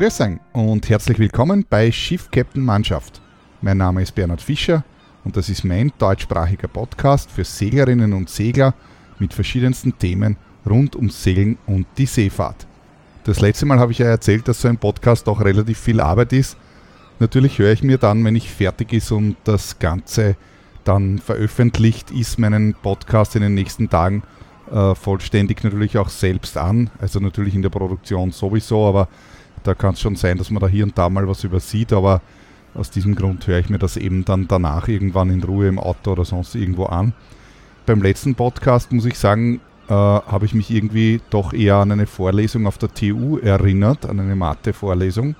Grüß euch und herzlich willkommen bei Schiff Captain Mannschaft. Mein Name ist Bernhard Fischer und das ist mein deutschsprachiger Podcast für Seglerinnen und Segler mit verschiedensten Themen rund ums Segeln und die Seefahrt. Das letzte Mal habe ich ja erzählt, dass so ein Podcast auch relativ viel Arbeit ist. Natürlich höre ich mir dann, wenn ich fertig ist und das Ganze dann veröffentlicht ist, meinen Podcast in den nächsten Tagen äh, vollständig natürlich auch selbst an. Also natürlich in der Produktion sowieso, aber da kann es schon sein, dass man da hier und da mal was übersieht, aber aus diesem Grund höre ich mir das eben dann danach irgendwann in Ruhe im Auto oder sonst irgendwo an. Beim letzten Podcast muss ich sagen, äh, habe ich mich irgendwie doch eher an eine Vorlesung auf der TU erinnert, an eine Mathe-Vorlesung.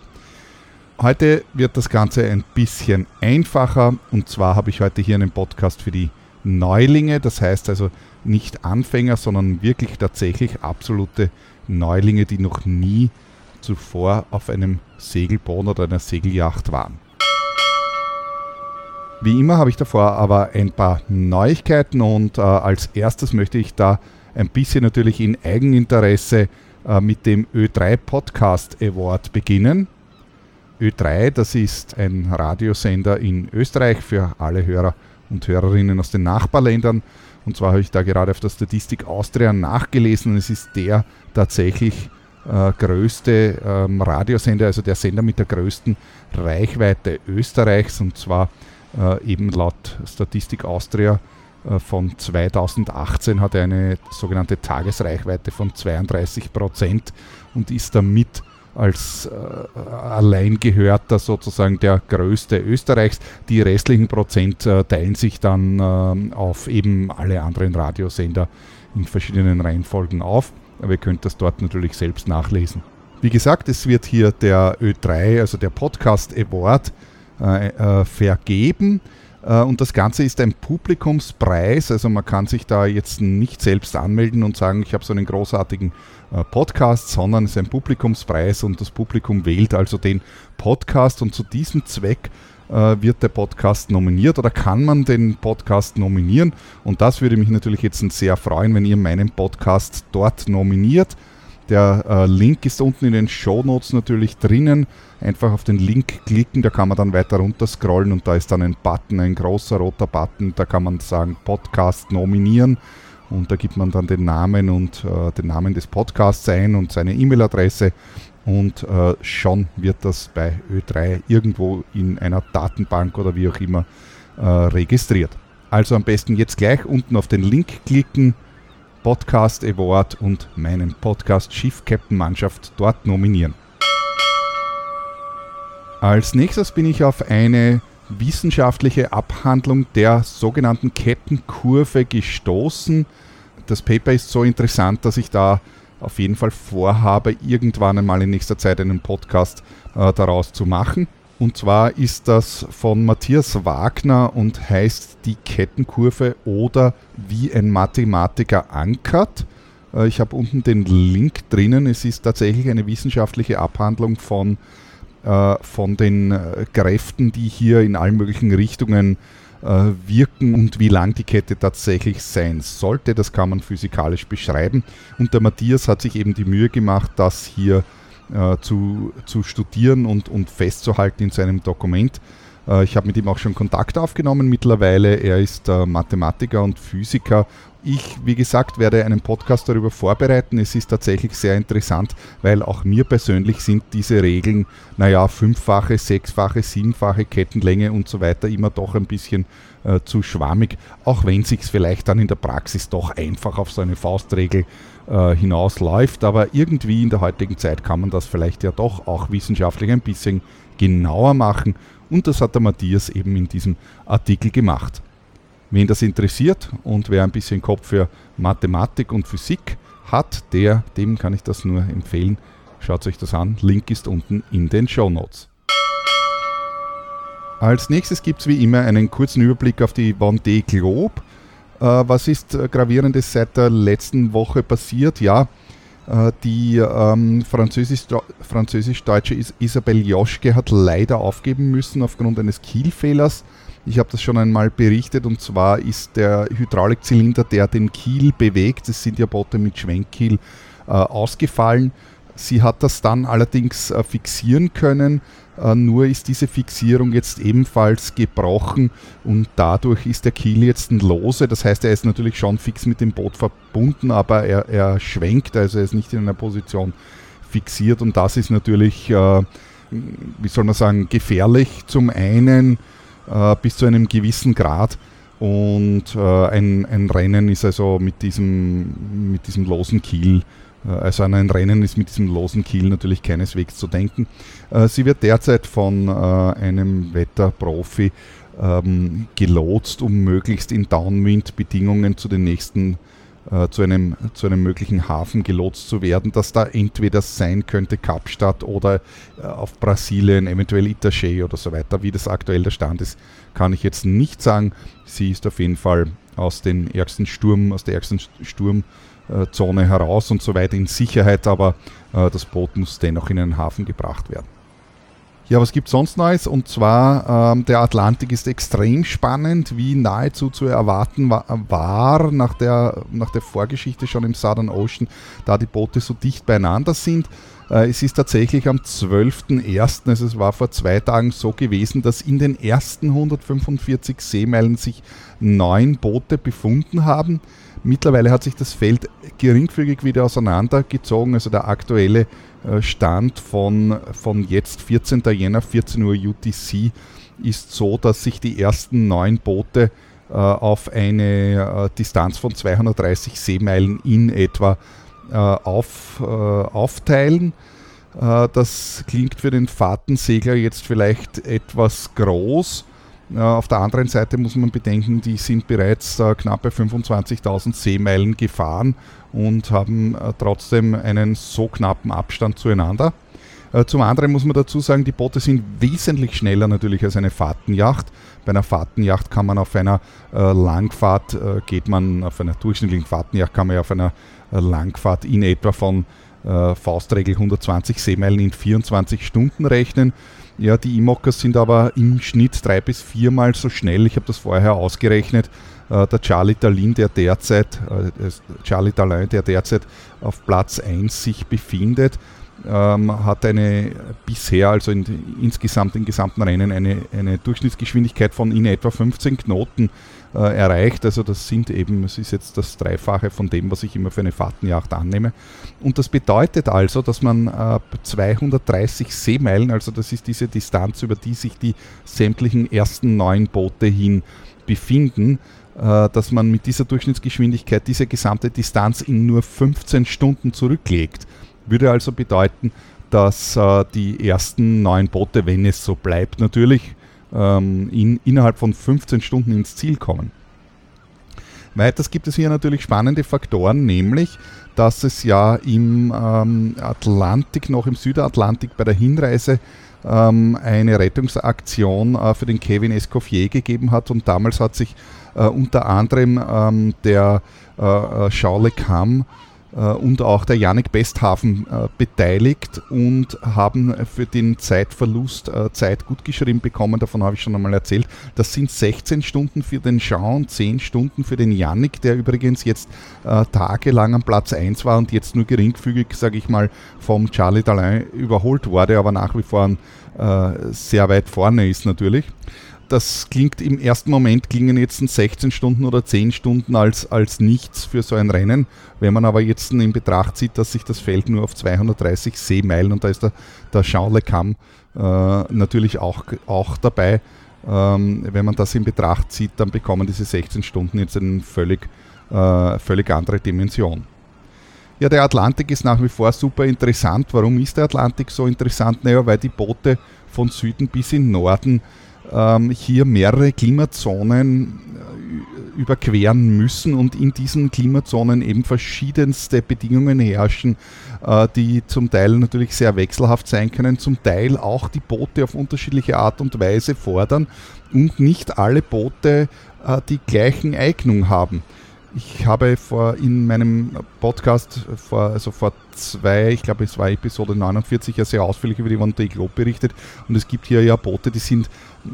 Heute wird das Ganze ein bisschen einfacher und zwar habe ich heute hier einen Podcast für die Neulinge, das heißt also nicht Anfänger, sondern wirklich tatsächlich absolute Neulinge, die noch nie zuvor auf einem Segelboot oder einer Segelyacht waren. Wie immer habe ich davor aber ein paar Neuigkeiten und äh, als erstes möchte ich da ein bisschen natürlich in Eigeninteresse äh, mit dem Ö3 Podcast Award beginnen. Ö3, das ist ein Radiosender in Österreich für alle Hörer und Hörerinnen aus den Nachbarländern. Und zwar habe ich da gerade auf der Statistik Austria nachgelesen. Es ist der tatsächlich äh, größte ähm, Radiosender, also der Sender mit der größten Reichweite Österreichs und zwar äh, eben laut Statistik Austria äh, von 2018 hat er eine sogenannte Tagesreichweite von 32 Prozent und ist damit als äh, Alleingehörter sozusagen der größte Österreichs. Die restlichen Prozent äh, teilen sich dann äh, auf eben alle anderen Radiosender in verschiedenen Reihenfolgen auf aber ihr könnt das dort natürlich selbst nachlesen. Wie gesagt, es wird hier der Ö3, also der Podcast Award, äh, äh, vergeben. Äh, und das Ganze ist ein Publikumspreis, also man kann sich da jetzt nicht selbst anmelden und sagen, ich habe so einen großartigen äh, Podcast, sondern es ist ein Publikumspreis und das Publikum wählt also den Podcast und zu diesem Zweck wird der Podcast nominiert oder kann man den Podcast nominieren. Und das würde mich natürlich jetzt sehr freuen, wenn ihr meinen Podcast dort nominiert. Der äh, Link ist unten in den Show Notes natürlich drinnen. Einfach auf den Link klicken, da kann man dann weiter runter scrollen und da ist dann ein Button, ein großer roter Button. Da kann man sagen Podcast nominieren und da gibt man dann den Namen und äh, den Namen des Podcasts ein und seine E-Mail-Adresse und äh, schon wird das bei Ö3 irgendwo in einer Datenbank oder wie auch immer äh, registriert. Also am besten jetzt gleich unten auf den Link klicken, Podcast Award und meinen Podcast Schiff Captain Mannschaft dort nominieren. Als nächstes bin ich auf eine wissenschaftliche Abhandlung der sogenannten Kettenkurve gestoßen. Das Paper ist so interessant, dass ich da auf jeden Fall vorhabe, irgendwann einmal in nächster Zeit einen Podcast äh, daraus zu machen. Und zwar ist das von Matthias Wagner und heißt die Kettenkurve oder wie ein Mathematiker ankert. Äh, ich habe unten den Link drinnen. Es ist tatsächlich eine wissenschaftliche Abhandlung von, äh, von den äh, Kräften, die hier in allen möglichen Richtungen äh, wirken und wie lang die Kette tatsächlich sein sollte. Das kann man physikalisch beschreiben. Und der Matthias hat sich eben die Mühe gemacht, das hier äh, zu, zu studieren und, und festzuhalten in seinem Dokument. Äh, ich habe mit ihm auch schon Kontakt aufgenommen mittlerweile. Er ist äh, Mathematiker und Physiker ich, wie gesagt, werde einen Podcast darüber vorbereiten. Es ist tatsächlich sehr interessant, weil auch mir persönlich sind diese Regeln, naja, fünffache, sechsfache, siebenfache Kettenlänge und so weiter immer doch ein bisschen äh, zu schwammig, auch wenn sich vielleicht dann in der Praxis doch einfach auf so eine Faustregel äh, hinausläuft. Aber irgendwie in der heutigen Zeit kann man das vielleicht ja doch auch wissenschaftlich ein bisschen genauer machen. Und das hat der Matthias eben in diesem Artikel gemacht. Wen das interessiert und wer ein bisschen Kopf für Mathematik und Physik hat, der, dem kann ich das nur empfehlen. Schaut euch das an. Link ist unten in den Show Notes. Als nächstes gibt es wie immer einen kurzen Überblick auf die Vendée Globe. Äh, was ist äh, gravierendes seit der letzten Woche passiert? Ja, äh, die ähm, französisch-deutsche Französisch Isabelle Joschke hat leider aufgeben müssen aufgrund eines Kielfehlers. Ich habe das schon einmal berichtet und zwar ist der Hydraulikzylinder, der den Kiel bewegt, das sind ja Boote mit Schwenkkiel, äh, ausgefallen. Sie hat das dann allerdings äh, fixieren können, äh, nur ist diese Fixierung jetzt ebenfalls gebrochen und dadurch ist der Kiel jetzt ein Lose. Das heißt, er ist natürlich schon fix mit dem Boot verbunden, aber er, er schwenkt, also er ist nicht in einer Position fixiert und das ist natürlich, äh, wie soll man sagen, gefährlich. Zum einen äh, bis zu einem gewissen Grad und äh, ein, ein Rennen ist also mit diesem, mit diesem losen Kiel äh, also an ein Rennen ist mit diesem losen Kiel natürlich keineswegs zu denken. Äh, sie wird derzeit von äh, einem Wetterprofi ähm, gelotst, um möglichst in Downwind-Bedingungen zu den nächsten zu einem, zu einem möglichen Hafen gelotst zu werden, dass da entweder sein könnte Kapstadt oder auf Brasilien, eventuell Itaché oder so weiter. Wie das aktuell der Stand ist, kann ich jetzt nicht sagen. Sie ist auf jeden Fall aus, den ärgsten Sturm, aus der ärgsten Sturm Zone heraus und so weiter in Sicherheit, aber äh, das Boot muss dennoch in einen Hafen gebracht werden. Ja, was gibt es sonst Neues? Und zwar, ähm, der Atlantik ist extrem spannend, wie nahezu zu erwarten war, war, nach, der, nach der Vorgeschichte schon im Southern Ocean, da die Boote so dicht beieinander sind. Äh, es ist tatsächlich am 12.01., also es war vor zwei Tagen so gewesen, dass in den ersten 145 Seemeilen sich neun Boote befunden haben. Mittlerweile hat sich das Feld geringfügig wieder auseinandergezogen. Also der aktuelle Stand von, von jetzt 14. Jänner 14 Uhr UTC ist so, dass sich die ersten neun Boote äh, auf eine äh, Distanz von 230 Seemeilen in etwa auf, aufteilen. Das klingt für den Fahrtensegler jetzt vielleicht etwas groß, auf der anderen Seite muss man bedenken, die sind bereits äh, knappe 25.000 Seemeilen gefahren und haben äh, trotzdem einen so knappen Abstand zueinander. Äh, zum anderen muss man dazu sagen, die Boote sind wesentlich schneller natürlich als eine Fahrtenjacht. Bei einer Fahrtenjacht kann man auf einer Langfahrt, geht man auf einer durchschnittlichen Fahrtenjacht, kann man ja auf einer Langfahrt in etwa von Faustregel 120 Seemeilen in 24 Stunden rechnen. Ja, die E-Mockers sind aber im Schnitt drei bis viermal so schnell. Ich habe das vorher ausgerechnet. Äh, der Charlie Dalin, der derzeit, äh, Charlie Dalin, der derzeit auf Platz 1 sich befindet, ähm, hat eine bisher, also in, insgesamt im gesamten Rennen, eine, eine Durchschnittsgeschwindigkeit von in etwa 15 Knoten äh, erreicht. Also das sind eben, es ist jetzt das Dreifache von dem, was ich immer für eine Fahrtenjacht annehme. Und das bedeutet also, dass man äh, 230 Seemeilen, also das ist diese Distanz, über die sich die sämtlichen ersten neun Boote hin befinden, äh, dass man mit dieser Durchschnittsgeschwindigkeit diese gesamte Distanz in nur 15 Stunden zurücklegt. Würde also bedeuten, dass äh, die ersten neun Boote, wenn es so bleibt, natürlich ähm, in, innerhalb von 15 Stunden ins Ziel kommen. Weiters gibt es hier natürlich spannende Faktoren, nämlich, dass es ja im ähm, Atlantik, noch im Südatlantik bei der Hinreise ähm, eine Rettungsaktion äh, für den Kevin Escoffier gegeben hat und damals hat sich äh, unter anderem ähm, der äh, äh Charles Le Cam und auch der Janik Besthafen äh, beteiligt und haben für den Zeitverlust äh, Zeit gut geschrieben bekommen. Davon habe ich schon einmal erzählt. Das sind 16 Stunden für den Jean und 10 Stunden für den Janik, der übrigens jetzt tagelang am Platz 1 war und jetzt nur geringfügig, sage ich mal, vom Charlie Dalin überholt wurde, aber nach wie vor sehr weit vorne ist natürlich das klingt im ersten Moment, klingen jetzt 16 Stunden oder 10 Stunden als, als nichts für so ein Rennen. Wenn man aber jetzt in Betracht zieht, dass sich das Feld nur auf 230 Seemeilen und da ist der, der Le Cam äh, natürlich auch, auch dabei. Ähm, wenn man das in Betracht zieht, dann bekommen diese 16 Stunden jetzt eine völlig, äh, völlig andere Dimension. Ja, der Atlantik ist nach wie vor super interessant. Warum ist der Atlantik so interessant? Naja, weil die Boote von Süden bis in Norden ähm, hier mehrere Klimazonen äh, überqueren müssen und in diesen Klimazonen eben verschiedenste Bedingungen herrschen, äh, die zum Teil natürlich sehr wechselhaft sein können, zum Teil auch die Boote auf unterschiedliche Art und Weise fordern und nicht alle Boote äh, die gleichen Eignung haben. Ich habe vor in meinem Podcast vor, also vor zwei, ich glaube es war Episode 49, ja sehr ausführlich über die One Day Globe berichtet und es gibt hier ja Boote, die sind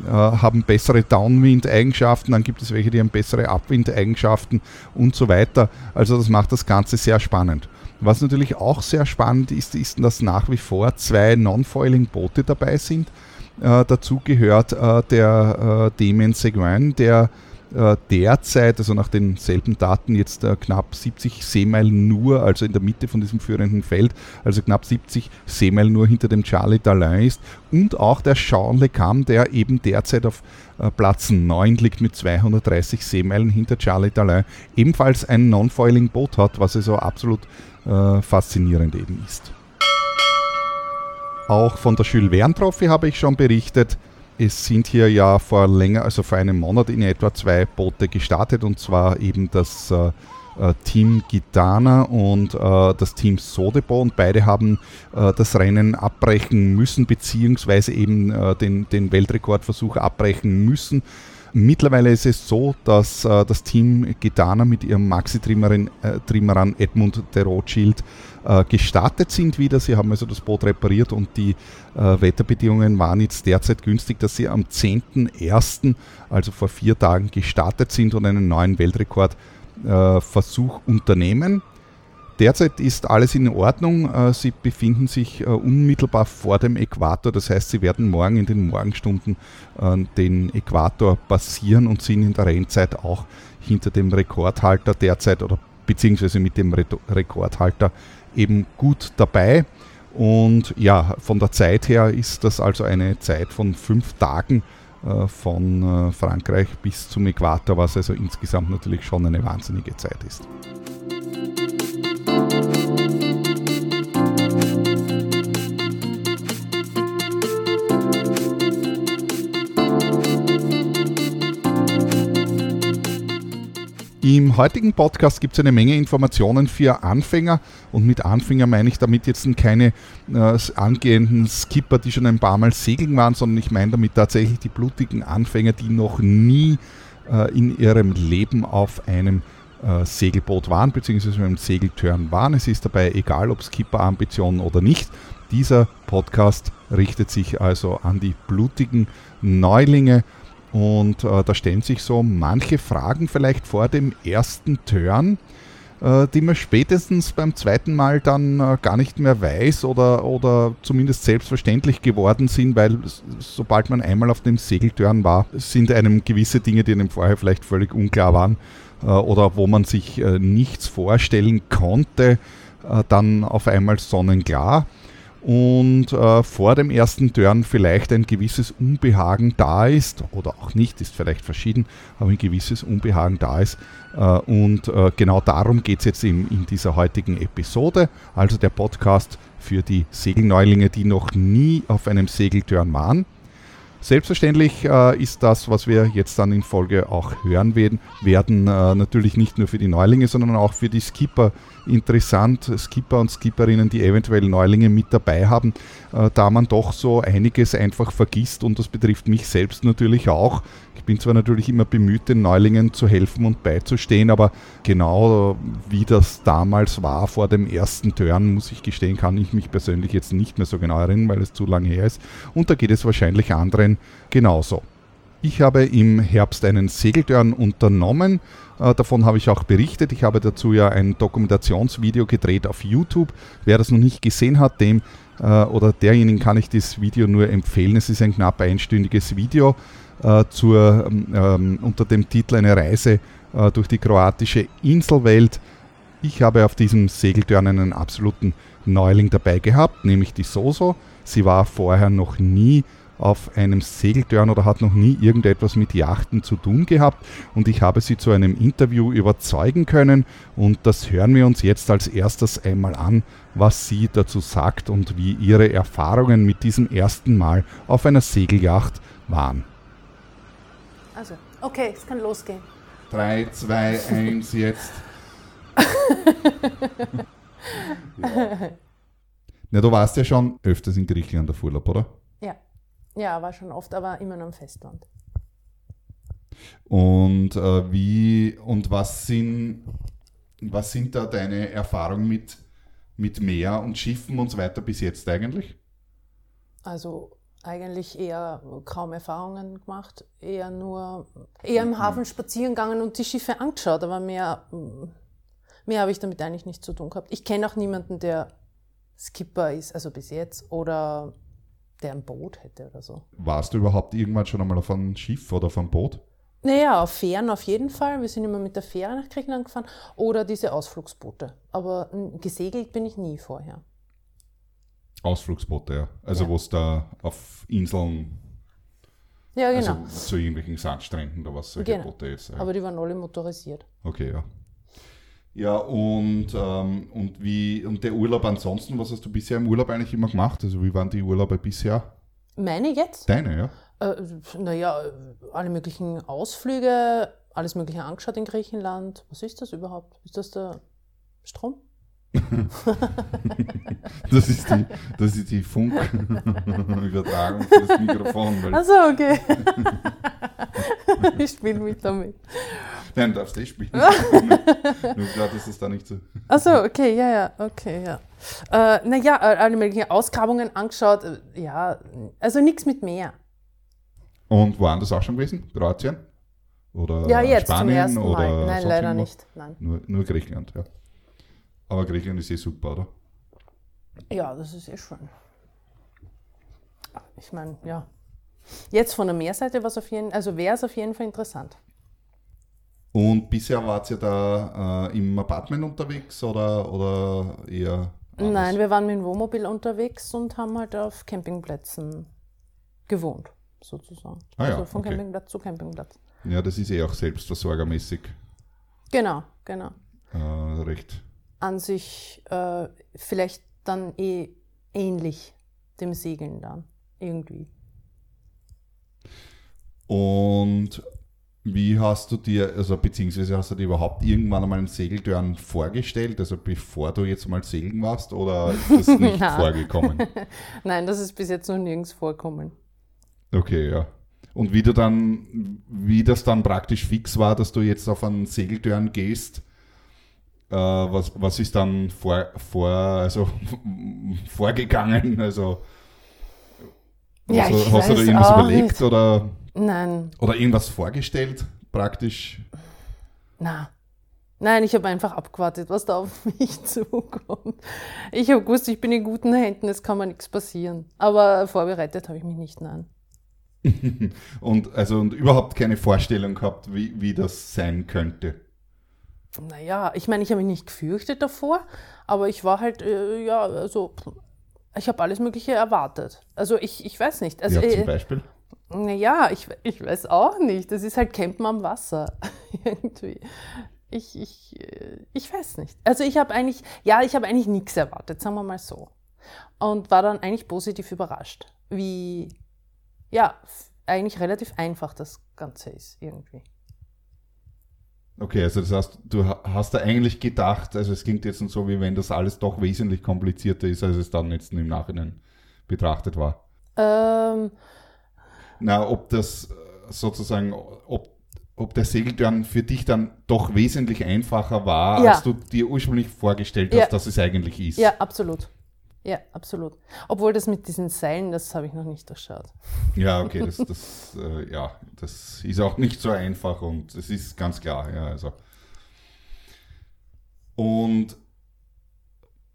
äh, haben bessere Downwind-Eigenschaften, dann gibt es welche, die haben bessere Upwind-Eigenschaften und so weiter. Also das macht das Ganze sehr spannend. Was natürlich auch sehr spannend ist, ist, dass nach wie vor zwei Non-Foiling-Boote dabei sind. Äh, dazu gehört äh, der äh, Damien Seguin, der derzeit, also nach denselben Daten, jetzt äh, knapp 70 Seemeilen nur, also in der Mitte von diesem führenden Feld, also knapp 70 Seemeilen nur hinter dem Charlie Dalin ist. Und auch der Sean LeCam, der eben derzeit auf äh, Platz 9 liegt mit 230 Seemeilen hinter Charlie Dalin, ebenfalls ein Non-Foiling-Boot hat, was also absolut äh, faszinierend eben ist. Auch von der Jules Verne Trophy habe ich schon berichtet. Es sind hier ja vor länger, also vor einem Monat in etwa zwei Boote gestartet und zwar eben das äh, äh Team Gitana und äh, das Team Sodebo und beide haben äh, das Rennen abbrechen müssen, beziehungsweise eben äh, den, den Weltrekordversuch abbrechen müssen. Mittlerweile ist es so, dass äh, das Team Gitana mit ihrem Maxi-Trimmeran Edmund de Rothschild äh, gestartet sind wieder. Sie haben also das Boot repariert und die äh, Wetterbedingungen waren jetzt derzeit günstig, dass sie am 10.01., also vor vier Tagen, gestartet sind und einen neuen Weltrekordversuch äh, unternehmen. Derzeit ist alles in Ordnung. Äh, sie befinden sich äh, unmittelbar vor dem Äquator. Das heißt, Sie werden morgen in den Morgenstunden äh, den Äquator passieren und sind in der Rennzeit auch hinter dem Rekordhalter derzeit oder beziehungsweise mit dem Rekordhalter eben gut dabei. Und ja, von der Zeit her ist das also eine Zeit von fünf Tagen von Frankreich bis zum Äquator, was also insgesamt natürlich schon eine wahnsinnige Zeit ist. Im heutigen Podcast gibt es eine Menge Informationen für Anfänger. Und mit Anfänger meine ich damit jetzt keine äh, angehenden Skipper, die schon ein paar Mal segeln waren, sondern ich meine damit tatsächlich die blutigen Anfänger, die noch nie äh, in ihrem Leben auf einem äh, Segelboot waren, beziehungsweise einem Segeltörn waren. Es ist dabei egal, ob Skipper-Ambitionen oder nicht. Dieser Podcast richtet sich also an die blutigen Neulinge und äh, da stellen sich so manche Fragen vielleicht vor dem ersten Turn, äh, die man spätestens beim zweiten Mal dann äh, gar nicht mehr weiß oder, oder zumindest selbstverständlich geworden sind, weil sobald man einmal auf dem Segeltörn war, sind einem gewisse Dinge, die einem vorher vielleicht völlig unklar waren oder wo man sich äh, nichts vorstellen konnte, äh, dann auf einmal sonnenklar und äh, vor dem ersten Turn vielleicht ein gewisses Unbehagen da ist, oder auch nicht, ist vielleicht verschieden, aber ein gewisses Unbehagen da ist. Äh, und äh, genau darum geht es jetzt in, in dieser heutigen Episode, also der Podcast für die Segelneulinge, die noch nie auf einem Segeltörn waren. Selbstverständlich äh, ist das, was wir jetzt dann in Folge auch hören werden, werden äh, natürlich nicht nur für die Neulinge, sondern auch für die Skipper interessant, Skipper und Skipperinnen, die eventuell Neulinge mit dabei haben, äh, da man doch so einiges einfach vergisst und das betrifft mich selbst natürlich auch. Ich bin zwar natürlich immer bemüht, den Neulingen zu helfen und beizustehen, aber genau wie das damals war vor dem ersten Turn, muss ich gestehen, kann ich mich persönlich jetzt nicht mehr so genau erinnern, weil es zu lange her ist. Und da geht es wahrscheinlich anderen genauso. Ich habe im Herbst einen Segeltörn unternommen. Äh, davon habe ich auch berichtet. Ich habe dazu ja ein Dokumentationsvideo gedreht auf YouTube. Wer das noch nicht gesehen hat, dem äh, oder derjenigen kann ich das Video nur empfehlen. Es ist ein knapp einstündiges Video äh, zur, ähm, ähm unter dem Titel Eine Reise durch die kroatische Inselwelt. Ich habe auf diesem Segeltörn einen absoluten Neuling dabei gehabt, nämlich die Soso. Sie war vorher noch nie auf einem Segeltörn oder hat noch nie irgendetwas mit Yachten zu tun gehabt und ich habe sie zu einem Interview überzeugen können und das hören wir uns jetzt als erstes einmal an, was sie dazu sagt und wie ihre Erfahrungen mit diesem ersten Mal auf einer Segelyacht waren. Also, okay, es kann losgehen. 3, 2, 1, jetzt. ja. Na, du warst ja schon öfters in Griechenland auf Urlaub, oder? Ja, war schon oft, aber immer nur am Festland. Und äh, wie und was sind, was sind da deine Erfahrungen mit, mit Meer und Schiffen und so weiter bis jetzt eigentlich? Also eigentlich eher kaum Erfahrungen gemacht, eher nur eher im Hafen spazieren gegangen und die Schiffe angeschaut, aber mehr Mehr habe ich damit eigentlich nichts zu tun gehabt. Ich kenne auch niemanden, der Skipper ist, also bis jetzt, oder der ein Boot hätte oder so. Warst du überhaupt irgendwann schon einmal auf einem Schiff oder auf einem Boot? Naja, auf Fähren auf jeden Fall. Wir sind immer mit der Fähre nach Griechenland gefahren oder diese Ausflugsboote. Aber gesegelt bin ich nie vorher. Ausflugsboote, ja. Also Ja. wo es da auf Inseln, Ja, genau. also zu irgendwelchen Sandstränden oder was solche Genau. Boote ist. Ja. Aber die waren alle motorisiert. Okay, ja. Ja, und, ähm, und wie, und der Urlaub ansonsten, was hast du bisher im Urlaub eigentlich immer gemacht? Also wie waren die Urlaube bisher? Meine jetzt? Deine, ja? Äh, naja, alle möglichen Ausflüge, alles Mögliche angeschaut in Griechenland. Was ist das überhaupt? Ist das der Strom? Das ist die, das ist die Funkübertragung für das Mikrofon. Weil, Achso, okay. ich spiele mich damit. nein, darfst du eh spielen. Nur klar, dass es da nicht so. Achso, okay, ja, ja, okay, ja. Äh, naja, alle möglichen Ausgrabungen angeschaut. äh, Ja, also nichts mit Meer. Und das auch schon gewesen? Kroatien? Oder Ja, jetzt Spanien? zum ersten Mal. Nein, leider irgendwo? nicht. Nein. Nur, nur Griechenland, ja. Aber Griechenland ist eh super, oder? Ja, das ist eh schön. Ich meine, ja. Jetzt von der Meerseite was auf jeden, also wäre es auf jeden Fall interessant. Und bisher wart ihr da äh, im Apartment unterwegs oder, oder eher. anders? Nein, wir waren mit dem Wohnmobil unterwegs und haben halt auf Campingplätzen gewohnt, sozusagen. Ah ja, also von okay. Campingplatz zu Campingplatz. Ja, das ist eh auch selbstversorgermäßig Genau, genau. äh, recht. An sich äh, vielleicht dann eh ähnlich dem Segeln dann, irgendwie. Und wie hast du dir, also beziehungsweise hast du dir überhaupt irgendwann einmal einen Segeltörn vorgestellt, also bevor du jetzt mal segeln warst, oder ist das nicht vorgekommen? Nein, das ist bis jetzt noch nirgends vorkommen. Okay, ja. Und wie du dann, wie das dann praktisch fix war, dass du jetzt auf einen Segeltörn gehst, was, was ist dann vor, vor, also, vorgegangen? Also Ja, hast, du- ich hast du da irgendwas überlegt nicht. oder, Nein, oder irgendwas vorgestellt, praktisch? na. Nein, ich habe einfach abgewartet, was da auf mich zukommt. Ich habe gewusst, ich bin in guten Händen, es kann mir nichts passieren. Aber vorbereitet habe ich mich nicht, nein. Und also und überhaupt keine Vorstellung gehabt, wie, wie das sein könnte. Naja, ich meine, ich habe mich nicht gefürchtet davor, aber ich war halt, äh, ja, also, ich habe alles Mögliche erwartet. Also ich, ich weiß nicht. Also, ja, zum äh, Beispiel. naja, ich, ich weiß auch nicht. Das ist halt Campen am Wasser. Irgendwie. Ich, ich, äh, ich weiß nicht. Also ich habe eigentlich, ja, ich habe eigentlich nichts erwartet, sagen wir mal so. Und war dann eigentlich positiv überrascht, wie, ja, eigentlich relativ einfach das Ganze ist irgendwie. Okay, also das heißt, du ha- hast da eigentlich gedacht, also es klingt jetzt so, wie wenn das alles doch wesentlich komplizierter ist, als es dann jetzt im Nachhinein betrachtet war. Ähm, Na, ob das äh, sozusagen, ob, ob der Segeltörn für dich dann doch wesentlich einfacher war, Ja. als du dir ursprünglich vorgestellt Ja. hast, dass es eigentlich ist. ja, absolut. Ja, absolut. Obwohl das mit diesen Seilen, das habe ich noch nicht durchschaut. Ja, okay, das, das, äh, ja, das ist auch nicht so einfach und es ist ganz klar, ja, also. Und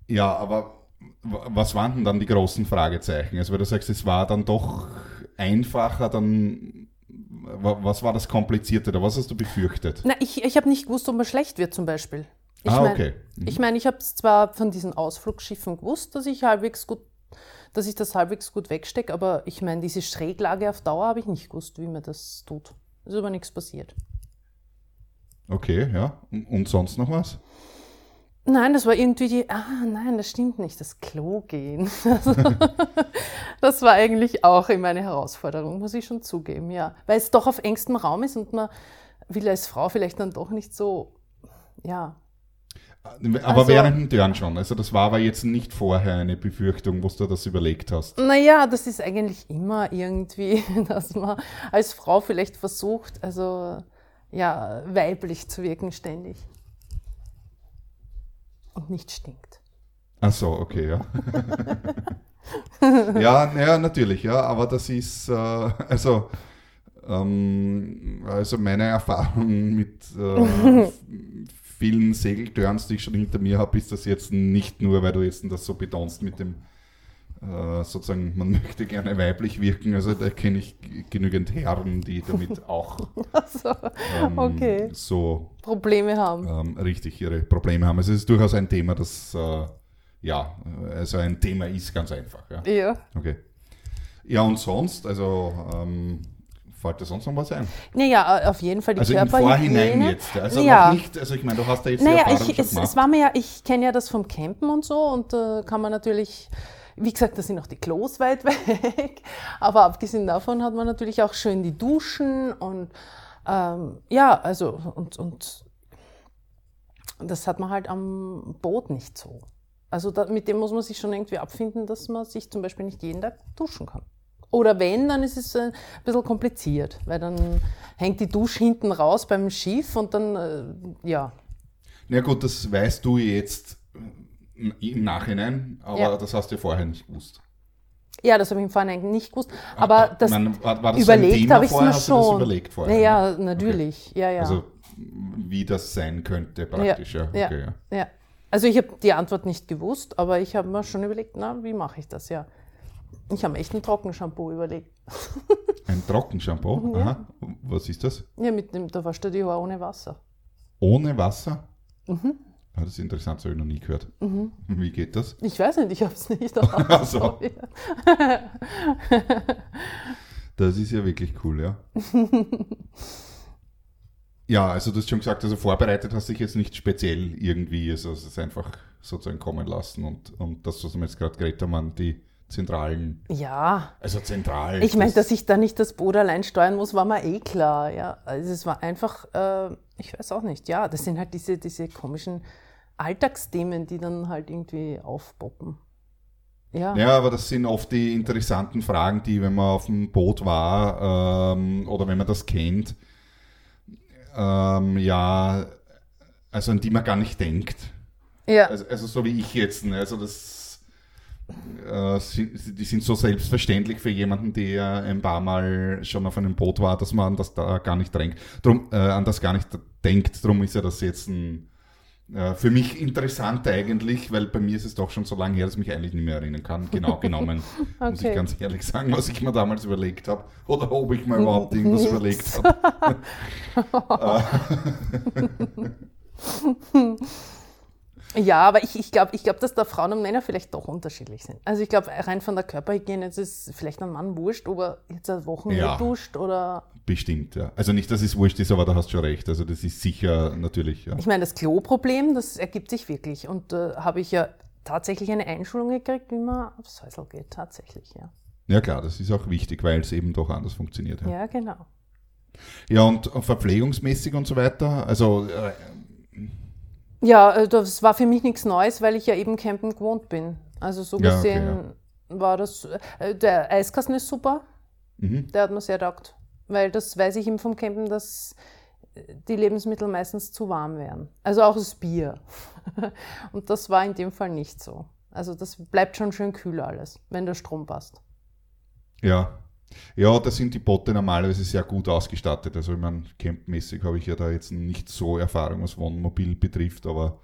ja, aber was waren denn dann die großen Fragezeichen? Also, weil du sagst, es war dann doch einfacher, dann wa- was war das Komplizierte oder was hast du befürchtet? Na, ich, ich habe nicht gewusst, ob man schlecht wird zum Beispiel. Ich ah, mein- okay. Ich meine, ich habe zwar von diesen Ausflugsschiffen gewusst, dass ich halbwegs gut, dass ich das halbwegs gut wegstecke, aber ich meine, diese Schräglage auf Dauer habe ich nicht gewusst, wie mir das tut. Ist aber nichts passiert. Okay, ja. Und, und sonst noch was? Nein, das war irgendwie die, ah nein, das stimmt nicht, das Klo gehen. Also, das war eigentlich auch immer eine Herausforderung, muss ich schon zugeben, ja. Weil es doch auf engstem Raum ist und man will als Frau vielleicht dann doch nicht so, ja, Aber Also- während dem Turn schon. Also, das war aber jetzt nicht vorher eine Befürchtung, wo du das überlegt hast. Naja, das ist eigentlich immer irgendwie, dass man als Frau vielleicht versucht, also ja, weiblich zu wirken ständig. Und nicht stinkt. Ach so, okay, ja. ja, ja, natürlich, ja, aber das ist, äh, also, ähm, also meine Erfahrung mit äh, vielen Segelturns, die ich schon hinter mir habe, ist das jetzt nicht nur, weil du jetzt das so betonst mit dem äh, sozusagen, man möchte gerne weiblich wirken. Also da kenne ich genügend Herren, die damit auch so, ähm, okay. so Probleme haben. Ähm, richtig, ihre Probleme haben. Also es ist durchaus ein Thema, das äh, ja, also ein Thema ist ganz einfach. Ja. ja. Okay. Ja, und sonst, also ähm, Fällt dir sonst noch was ein? Naja, auf jeden Fall die also Körperhygiene. Also im Vorhinein jetzt. Also ja. nicht, also ich meine, du hast da jetzt naja, ich, es, es, war mir ja, ich kenne ja das vom Campen und so und da äh, kann man natürlich, wie gesagt, da sind auch die Klos weit weg, aber abgesehen davon hat man natürlich auch schön die Duschen und ähm, ja, also und, und das hat man halt am Boot nicht so. Also da, mit dem muss man sich schon irgendwie abfinden, dass man sich zum Beispiel nicht jeden Tag duschen kann. Oder wenn, dann ist es ein bisschen kompliziert, weil dann hängt die Dusche hinten raus beim Schiff und dann, äh, ja. Na gut, das weißt du jetzt im Nachhinein, aber ja. das hast du vorher nicht gewusst. Ja, das habe ich im Vorhinein nicht gewusst. Aber ah, das, meine, war, war das überlegt habe ich es mir schon. Das überlegt vorher? Ja, ne? natürlich. Okay. Ja, ja. Also wie das sein könnte praktisch. Ja, ja. Okay, ja. ja. Also ich habe die Antwort nicht gewusst, aber ich habe mir schon überlegt, na, wie mache ich das ja? Ich habe echt ein Trockenshampoo überlegt. Ein Trockenshampoo? Ja. Aha. Was ist das? Ja, mit dem, da waschst du die Haare ohne Wasser. Ohne Wasser? Mhm. Ah, das ist interessant, das habe ich noch nie gehört. Mhm. Wie geht das? Ich weiß nicht, ich habe es nicht. Ach so. das ist ja wirklich cool, ja. ja, also du hast schon gesagt, also vorbereitet hast du dich jetzt nicht speziell irgendwie, also es ist einfach sozusagen kommen lassen und, und das, was wir jetzt gerade geredet haben, die zentralen. Ja. Also zentral. Ich meine, dass ich da nicht das Boot allein steuern muss, war mir eh klar. Ja. Also es war einfach, äh, ich weiß auch nicht, ja, das sind halt diese, diese komischen Alltagsthemen, die dann halt irgendwie aufpoppen. Ja. ja, aber das sind oft die interessanten Fragen, die, wenn man auf dem Boot war ähm, oder wenn man das kennt, ähm, ja, also an die man gar nicht denkt. Ja. Also, also so wie ich jetzt. Ne? Also das äh, die sind so selbstverständlich für jemanden, der ein paar Mal schon auf einem Boot war, dass man an das da gar nicht denkt. Drum, äh, an das gar nicht denkt. Darum ist ja das jetzt ein, äh, für mich interessant eigentlich, weil bei mir ist es doch schon so lange her, dass ich mich eigentlich nicht mehr erinnern kann. Genau genommen, okay. muss ich ganz ehrlich sagen, was ich mir damals überlegt habe. Oder ob ich mir überhaupt irgendwas überlegt habe. Ja, aber ich, ich glaube, ich glaub, dass da Frauen und Männer vielleicht doch unterschiedlich sind. Also ich glaube, rein von der Körperhygiene ist es vielleicht ein Mann wurscht, ob er jetzt seit Wochen ja, duscht oder... Bestimmt, ja. Also nicht, dass es wurscht ist, aber da hast du schon recht. Also das ist sicher natürlich, ja. Ich meine, das Klo-Problem, das ergibt sich wirklich. Und da äh, habe ich ja tatsächlich eine Einschulung gekriegt, wie man aufs Häusl geht, tatsächlich, ja. Ja klar, das ist auch wichtig, weil es eben doch anders funktioniert. Ja, ja genau. Ja, und verpflegungsmäßig und so weiter, also... Äh, ja, äh, das war für mich nichts Neues, weil ich ja eben campen gewohnt bin. Also so gesehen ja, okay, ja. war das. Äh, der Eiskasten ist super. Mhm. Der hat mir sehr taugt. Weil das weiß ich eben vom Campen, dass die Lebensmittel meistens zu warm wären. Also auch das Bier. Und das war in dem Fall nicht so. Also das bleibt schon schön kühl alles, wenn der Strom passt. Ja, ja, da sind die Boote normalerweise sehr gut ausgestattet. Also ich meine, campmäßig habe ich ja da jetzt nicht so Erfahrung, was Wohnmobil betrifft, aber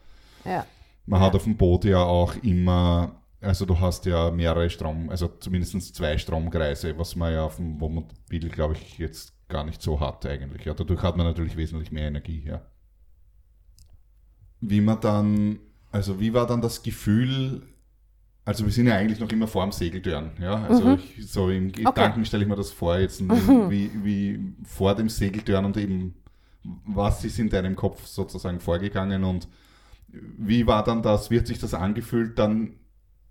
ja. man ja. hat auf dem Boot ja auch immer, also du hast ja mehrere Strom, also zumindest zwei Stromkreise, was man ja auf dem Wohnmobil, glaube ich, jetzt gar nicht so hat eigentlich. Ja, dadurch hat man natürlich wesentlich mehr Energie, ja. Wie man dann, also wie war dann das Gefühl, also wir sind ja eigentlich noch immer vor dem Segeltörn. Ja? Also mhm. ich, so im Gedanken okay. stelle ich mir das vor, jetzt mhm. wie, wie vor dem Segeltörn und eben was ist in deinem Kopf sozusagen vorgegangen und wie war dann das, wie hat sich das angefühlt, dann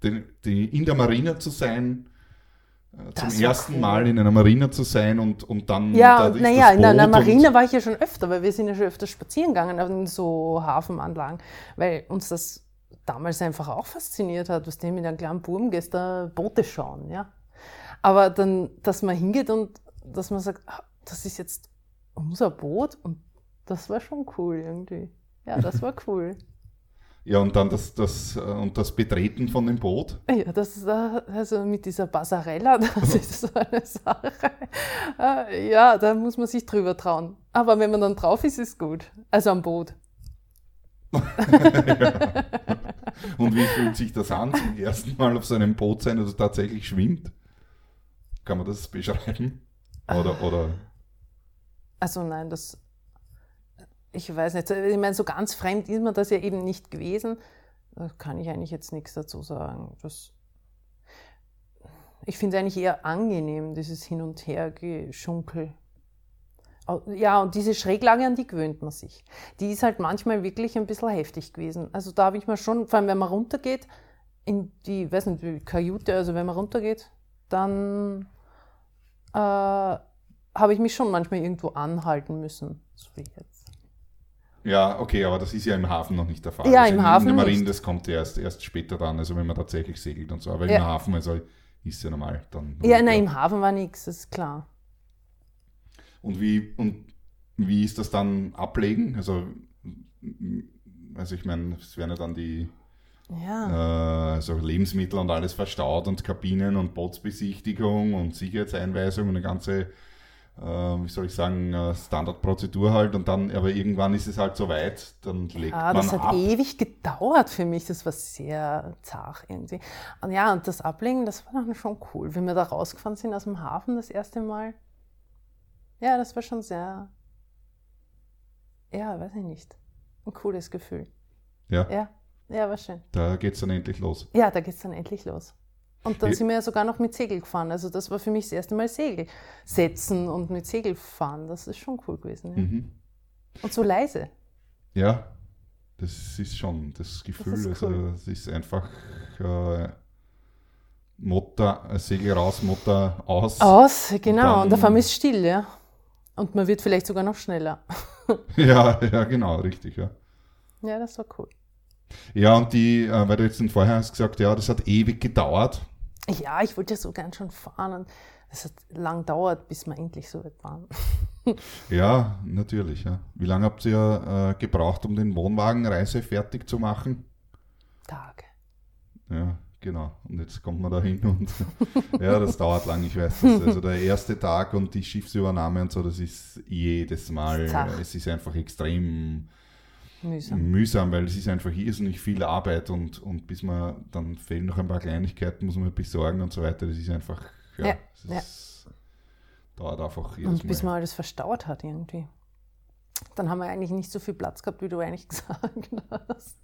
den, den, in der Marina zu sein, äh, zum ersten cool. Mal in einer Marina zu sein und, und dann. Ja, da naja, in einer Marina war ich ja schon öfter, weil wir sind ja schon öfter spazieren gegangen in so Hafenanlagen, weil uns das damals einfach auch fasziniert hat, was dem mit einem kleinen Buben gestern Boote schauen, ja. Aber dann, dass man hingeht und dass man sagt, ah, das ist jetzt unser Boot und das war schon cool irgendwie. Ja, das war cool. Ja, und dann das, das, äh, und das Betreten von dem Boot? Ja, das ist also mit dieser Passarella, das ist so eine Sache. Äh, ja, da muss man sich drüber trauen. Aber wenn man dann drauf ist, ist gut. Also am Boot. Ja. Und wie fühlt sich das an, zum ersten Mal auf so einem Boot sein, das tatsächlich schwimmt? Kann man das beschreiben? Oder, oder? Also nein, das, ich weiß nicht, ich meine, so ganz fremd ist mir das ja eben nicht gewesen. Da kann ich eigentlich jetzt nichts dazu sagen. Das, ich finde es eigentlich eher angenehm, dieses Hin- und Her-Geschunkel. Ja, und diese Schräglage, an die gewöhnt man sich. Die ist halt manchmal wirklich ein bisschen heftig gewesen. Also da habe ich mir schon, vor allem wenn man runtergeht, in die, weiß nicht, die Kajüte, also wenn man runtergeht, dann äh, habe ich mich schon manchmal irgendwo anhalten müssen, so wie jetzt. Ja, okay, aber das ist ja im Hafen noch nicht der Fall. Ja, also im Hafen In der Marine, nicht. das kommt ja erst, erst später dann, also wenn man tatsächlich segelt und so. Aber Ja. im Hafen, also ist ja normal dann. Ja, nein, im Hafen war nichts, das ist klar. Und wie, und wie ist das dann ablegen? Also, also ich meine, es werden ja dann die Ja. äh, also Lebensmittel und alles verstaut und Kabinen und Bootsbesichtigung und Sicherheitseinweisung und eine ganze, äh, wie soll ich sagen, äh, Standardprozedur halt. Und dann, aber irgendwann ist es halt so weit, dann legt Ja, man das hat ab. ewig gedauert für mich. Das war sehr zart irgendwie. Und ja, und das Ablegen, das war dann schon cool. Wenn wir da rausgefahren sind aus dem Hafen das erste Mal. Ja, das war schon sehr, ja, weiß ich nicht, ein cooles Gefühl. Ja, Ja, ja, war schön. da geht es dann endlich los. Ja, da geht es dann endlich los. Und dann Ja. sind wir ja sogar noch mit Segel gefahren. Also das war für mich das erste Mal Segel setzen und mit Segel fahren. Das ist schon cool gewesen. Ja. Mhm. Und so leise. Ja, das ist schon das Gefühl. ist also cool. es ist einfach äh, Motor, äh, Segel raus, Motor aus. Aus, genau. Und, dann- auf einmal ist still, ja. Und man wird vielleicht sogar noch schneller. Ja, ja, genau, richtig, ja. Ja, das war cool. Ja, und die, äh, weil du jetzt vorher hast gesagt, ja, das hat ewig gedauert. Ja, ich wollte ja so gern schon fahren. Und es hat lang gedauert, bis wir endlich so weit waren. Ja, natürlich, ja. Wie lange habt ihr äh, gebraucht, um den Wohnwagenreise fertig zu machen? Tage. Ja, genau. Und jetzt kommt man da hin und ja, das dauert lang, ich weiß das. Also der erste Tag und die Schiffsübernahme und so, das ist jedes Mal, Zach. es ist einfach extrem Mühsam. mühsam, weil es ist einfach irrsinnig viel Arbeit und, und bis man, dann fehlen noch ein paar Kleinigkeiten, muss man besorgen und so weiter. Das ist einfach, ja, Ja, es ist, dauert einfach jedes Und bis Mal. man alles verstaut hat irgendwie. Dann haben wir eigentlich nicht so viel Platz gehabt, wie du eigentlich gesagt hast.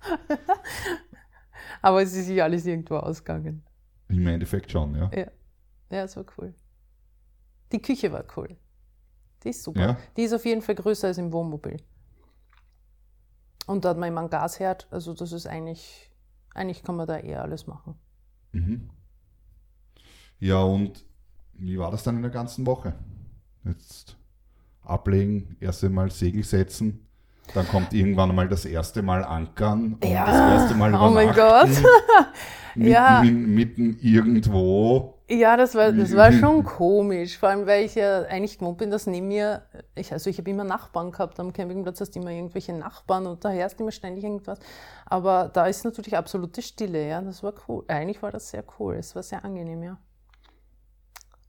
Aber es ist sich alles irgendwo ausgegangen. Im Endeffekt schon, ja. Ja. Ja, es war cool. Die Küche war cool. Die ist super. Ja. Die ist auf jeden Fall größer als im Wohnmobil. Und da hat man immer einen Gasherd, also das ist eigentlich, eigentlich kann man da eher alles machen. Mhm. Ja, und wie war das dann in der ganzen Woche? Jetzt ablegen, erst einmal Segel setzen, dann kommt irgendwann mal das erste Mal ankern und Ja. das erste Mal Oh mein. Gott. mitten, Ja. mitten irgendwo. Ja, das war, das war schon komisch, vor allem weil ich ja eigentlich gewohnt bin, dass neben mir, ich, also ich habe immer Nachbarn gehabt am Campingplatz, hast immer irgendwelche Nachbarn und da herrscht immer ständig irgendwas. Aber da ist natürlich absolute Stille, ja, das war cool. Eigentlich war das sehr cool, es war sehr angenehm, ja.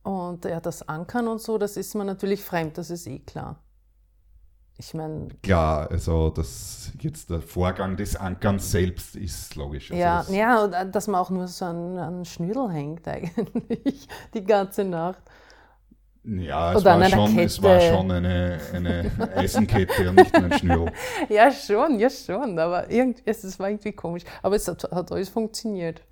Und ja, das Ankern und so, das ist mir natürlich fremd, das ist eh klar. Ich meine, Klar, also das jetzt der Vorgang des Ankerns selbst ist logisch. Also ja, das, ja, und äh, dass man auch nur so an, an Schnürdel hängt eigentlich, die ganze Nacht. ja es, war schon, es war Kette. schon eine, eine Eisenkette und nicht nur ein Schnürl. Ja, schon, ja schon, aber irgendwie, es, es war irgendwie komisch. Aber es hat, hat alles funktioniert.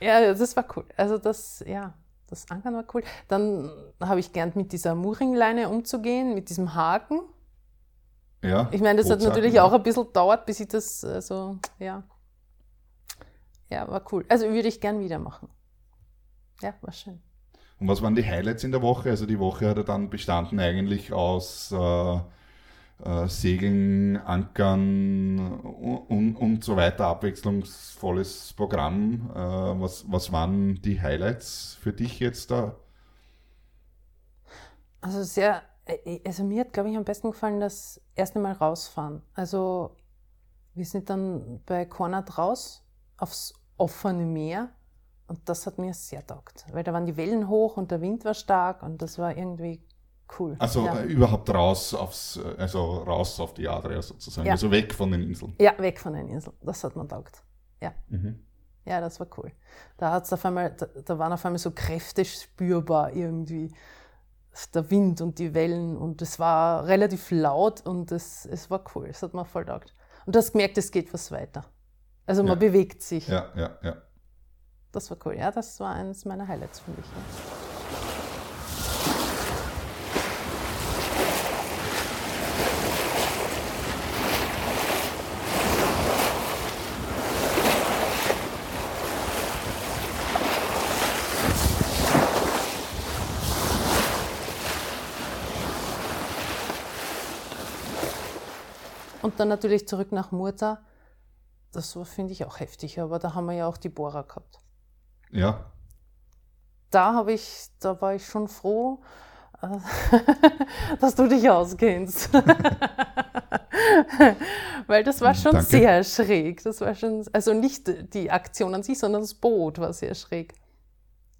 ja, das war cool. Also das, ja, das Ankern war cool. Dann habe ich gelernt, mit dieser Mooringleine umzugehen, mit diesem Haken. Ja, Ich meine, das hat natürlich ja. auch ein bisschen gedauert, bis ich das, also, ja. Ja, war cool. Also würde ich gern wieder machen. Ja, war schön. Und was waren die Highlights in der Woche? Also die Woche hat ja dann bestanden eigentlich aus äh, äh, Segeln, Ankern und, und so weiter, abwechslungsvolles Programm. Äh, was, was waren die Highlights für dich jetzt da? Also sehr, äh, also mir hat, glaube ich, am besten gefallen das erste Mal rausfahren. Also wir sind dann bei Kornat raus aufs offene Meer und das hat mir sehr taugt, weil da waren die Wellen hoch und der Wind war stark und das war irgendwie, cool. Also ja. äh, überhaupt raus aufs, äh, also raus auf die Adria sozusagen, Ja. also weg von den Inseln. ja, weg von den Inseln. Das hat man taugt. Ja. Mhm. Ja, das war cool. Da hat's auf einmal, da, da waren auf einmal so Kräfte spürbar irgendwie. Der Wind und die Wellen und es war relativ laut und es, es war cool. Es hat mir voll taugt. Und du hast gemerkt, es geht was weiter. Also man Ja. bewegt sich. Ja, ja, ja. Das war cool. Ja, das war eines meiner Highlights, finde ich. Und dann natürlich zurück nach Murta. Das war, finde ich, auch heftig, aber da haben wir ja auch die Bohrer gehabt. Ja, da habe ich, da war ich schon froh, äh, dass du dich auskennst. Weil das war schon Danke. sehr schräg. Das war schon, also nicht die Aktion an sich, sondern das Boot war sehr schräg.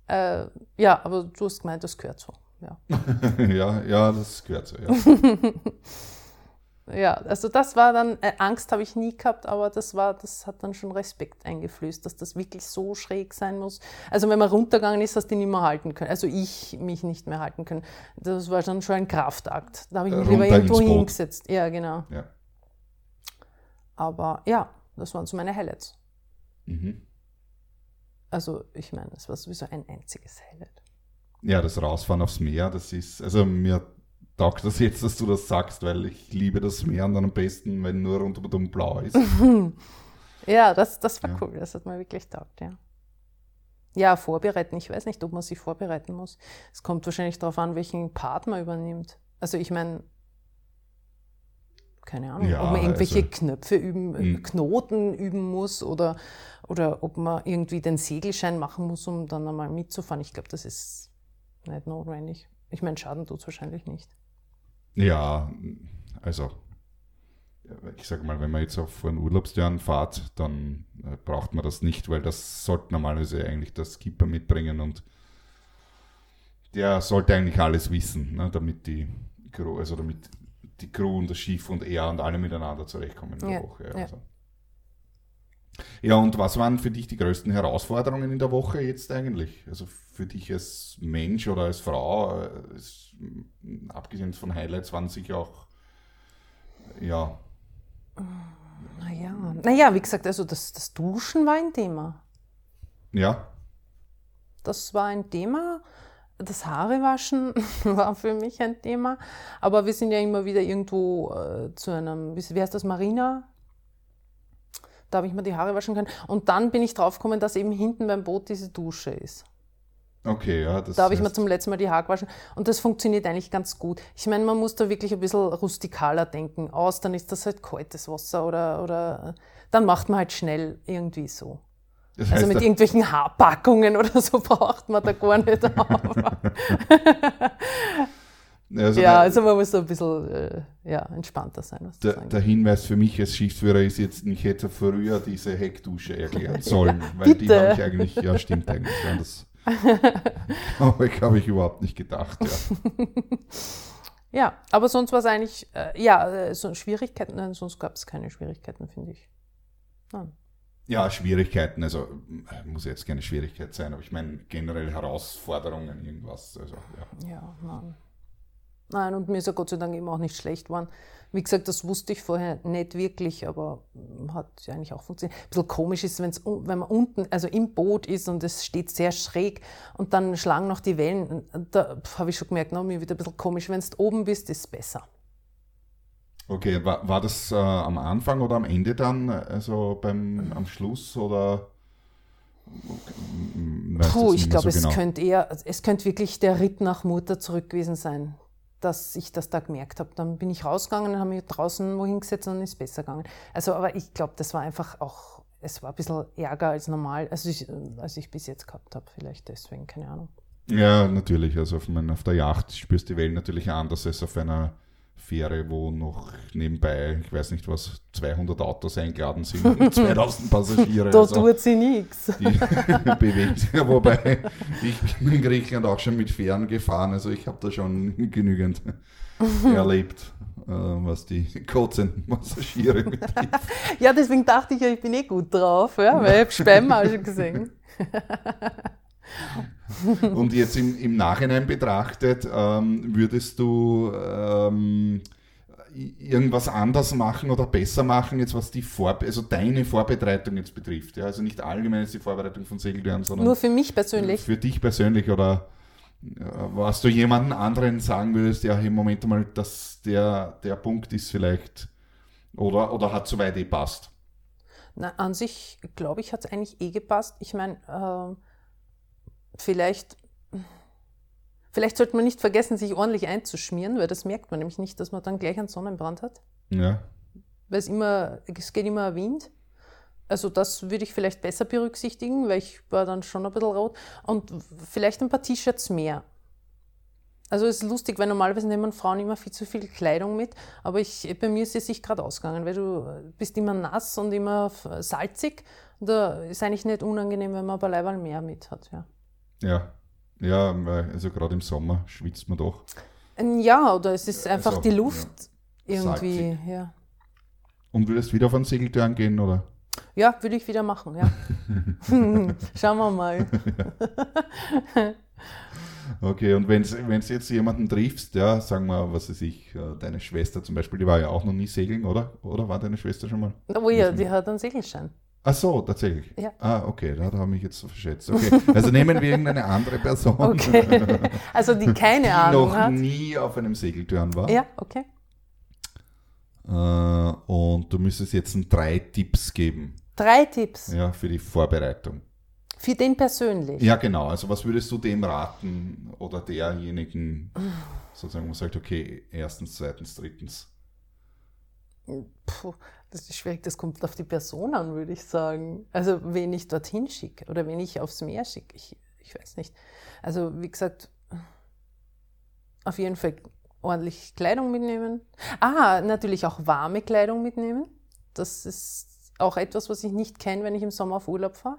Äh, ja, aber du hast gemeint, das gehört so. Ja. ja, ja, das gehört so, ja. Ja, also das war dann, äh, Angst habe ich nie gehabt, aber das war, das hat dann schon Respekt eingeflößt, dass das wirklich so schräg sein muss. Also wenn man runtergegangen ist, hast du ihn nicht mehr halten können. Also ich mich nicht mehr halten können. Das war dann schon ein Kraftakt. Da habe ich Äh, mich lieber runter irgendwo hingesetzt. Ja, genau. ja. Aber ja, das waren so meine Highlights. Mhm. Also ich meine, es war sowieso ein einziges Highlight. Ja, das Rausfahren aufs Meer, das ist, also mir taugt das jetzt, dass du das sagst, weil ich liebe das Meer und dann am besten, wenn nur rundum blau ist. Ja, das, das war Ja. cool. Das hat mir wirklich taugt, ja. Ja, vorbereiten. Ich weiß nicht, ob man sich vorbereiten muss. Es kommt wahrscheinlich darauf an, welchen Part man übernimmt. Also ich meine, keine Ahnung, Ja, ob man irgendwelche also- Knöpfe üben, äh, Mhm. Knoten üben muss oder, oder ob man irgendwie den Segelschein machen muss, um dann einmal mitzufahren. Ich glaube, das ist nicht notwendig. Ich meine, Schaden tut es wahrscheinlich nicht. Ja, also ich sage mal, wenn man jetzt auf einen Urlaubsjahren fahrt, dann äh, braucht man das nicht, weil das sollte normalerweise eigentlich der Skipper mitbringen und der sollte eigentlich alles wissen, ne, damit die Crew, also damit die Crew und das Schiff und er und alle miteinander zurechtkommen in der Ja, Woche. Also. Ja, und was waren für dich die größten Herausforderungen in der Woche jetzt eigentlich? Also für dich als Mensch oder als Frau, äh, es, m, abgesehen von Highlights, waren sicher auch, ja, Naja, naja wie gesagt, also das, das Duschen war ein Thema. ja, Das war ein Thema. Das Haarewaschen war für mich ein Thema. Aber wir sind ja immer wieder irgendwo äh, zu einem, wie heißt das, Marina? Da habe ich mir die Haare waschen können. Und dann bin ich draufgekommen, dass eben hinten beim Boot diese Dusche ist. okay, ja. Das Da habe ich mir zum letzten Mal die Haare gewaschen. Und das funktioniert eigentlich ganz gut. Ich meine, man muss da wirklich ein bisschen rustikaler denken. Aus, dann ist das halt kaltes Wasser oder, oder dann macht man halt schnell irgendwie so. das Also heißt, mit da- irgendwelchen Haarpackungen oder so braucht man da gar nicht auf. Also ja, der, also man muss da ein bisschen äh, ja, entspannter sein. Der, der Hinweis für mich als Schiffsführer ist jetzt, ich hätte früher diese Heckdusche erklären sollen, weil die habe ich eigentlich, ja stimmt eigentlich, ja, das habe ich, hab ich überhaupt nicht gedacht, ja. Ja, aber sonst war es eigentlich, äh, ja, äh, so Schwierigkeiten, nein, sonst gab es keine Schwierigkeiten, finde ich. Nein. Ja, Schwierigkeiten, also äh, muss jetzt keine Schwierigkeit sein, aber ich meine generell Herausforderungen, irgendwas. Also, ja. Ja, nein. Nein, und mir ist ja Gott sei Dank eben auch nicht schlecht geworden. Wie gesagt, das wusste ich vorher nicht wirklich, aber hat ja eigentlich auch funktioniert. Ein bisschen komisch ist, wenn's, wenn man unten, also im Boot ist und es steht sehr schräg und dann schlagen noch die Wellen. Da habe ich schon gemerkt, na, mir wird ein bisschen komisch. Wenn du oben bist, ist es besser. Okay, war, war das äh, am Anfang oder am Ende dann, also beim, am Schluss oder? Puh, ich glaube, so es genau. könnte eher, es könnte wirklich der Ritt nach Mutter zurück gewesen sein, dass ich das da gemerkt habe. Dann bin ich rausgegangen und habe mich draußen wohin gesetzt und dann ist es besser gegangen. Also, aber ich glaube, das war einfach auch, es war ein bisschen ärger als normal, als ich, als ich bis jetzt gehabt habe. Vielleicht deswegen, keine Ahnung. Ja, natürlich. Also auf, mein, auf der Yacht spürst du die Wellen natürlich anders als auf einer Fähre, wo noch nebenbei, ich weiß nicht was, 200 Autos eingeladen sind und 2000 Passagiere. da also, tut sie nichts. Bewegt. Wobei, ich bin in Griechenland auch schon mit Fähren gefahren, also ich habe da schon genügend erlebt, äh, was die kotzenden Passagiere betrifft. ja, deswegen dachte ich ja, ich bin eh gut drauf, ja, weil ich habe schon gesehen. Und jetzt im, im Nachhinein betrachtet, ähm, würdest du ähm, irgendwas anders machen oder besser machen, jetzt was die Vor also deine Vorbereitung jetzt betrifft? Ja? Also nicht allgemein ist die Vorbereitung von Segeltouren, sondern nur für mich persönlich. Für dich persönlich oder äh, was du jemanden anderen sagen würdest, ja, im Moment mal, dass der, der Punkt ist vielleicht oder, oder hat soweit eh passt? Na, an sich, glaube ich, hat es eigentlich eh gepasst. Ich meine, äh, vielleicht, vielleicht sollte man nicht vergessen, sich ordentlich einzuschmieren, weil das merkt man nämlich nicht, dass man dann gleich einen Sonnenbrand hat. Ja. Weil es immer, es geht immer Wind. Also das würde ich vielleicht besser berücksichtigen, weil ich war dann schon ein bisschen rot. Und vielleicht ein paar T-Shirts mehr. Also es ist lustig, weil normalerweise nehmen Frauen immer viel zu viel Kleidung mit, aber ich, bei mir ist es sich gerade ausgegangen, weil du bist immer nass und immer salzig. Und da ist eigentlich nicht unangenehm, wenn man aber Leiberl mehr mit hat. Ja. Ja, ja, also gerade im Sommer schwitzt man doch. Ja, oder es ist einfach also, die Luft ja. irgendwie. Ja. Und würdest du wieder auf einen Segeltörn gehen, oder? Ja, würde ich wieder machen, ja. Schauen wir mal. okay, und wenn du jetzt jemanden triffst, ja, sagen wir, was weiß ich, äh, deine Schwester zum Beispiel, die war ja auch noch nie segeln, oder? Oder war deine Schwester schon mal? Oh ja, die hat einen Segelschein. Ach so, tatsächlich. Ja. Ah, okay, da habe ich mich jetzt so verschätzt. Okay, also nehmen wir irgendeine andere Person. Okay. Also die keine die Ahnung noch hat. nie auf einem Segeltörn war. Ja, okay. Äh, und du müsstest jetzt drei Tipps geben. Drei Tipps? Ja, für die Vorbereitung. Für den persönlich? Ja, genau. Also was würdest du dem raten oder derjenigen, sozusagen, wo man sagt, okay, erstens, zweitens, drittens? Puh, das ist schwierig, das kommt auf die Person an, würde ich sagen. Also, wen ich dorthin schicke oder wen ich aufs Meer schicke, ich, ich weiß nicht. Also, wie gesagt, auf jeden Fall ordentlich Kleidung mitnehmen. Ah, natürlich auch warme Kleidung mitnehmen. Das ist auch etwas, was ich nicht kenne, wenn ich im Sommer auf Urlaub fahre.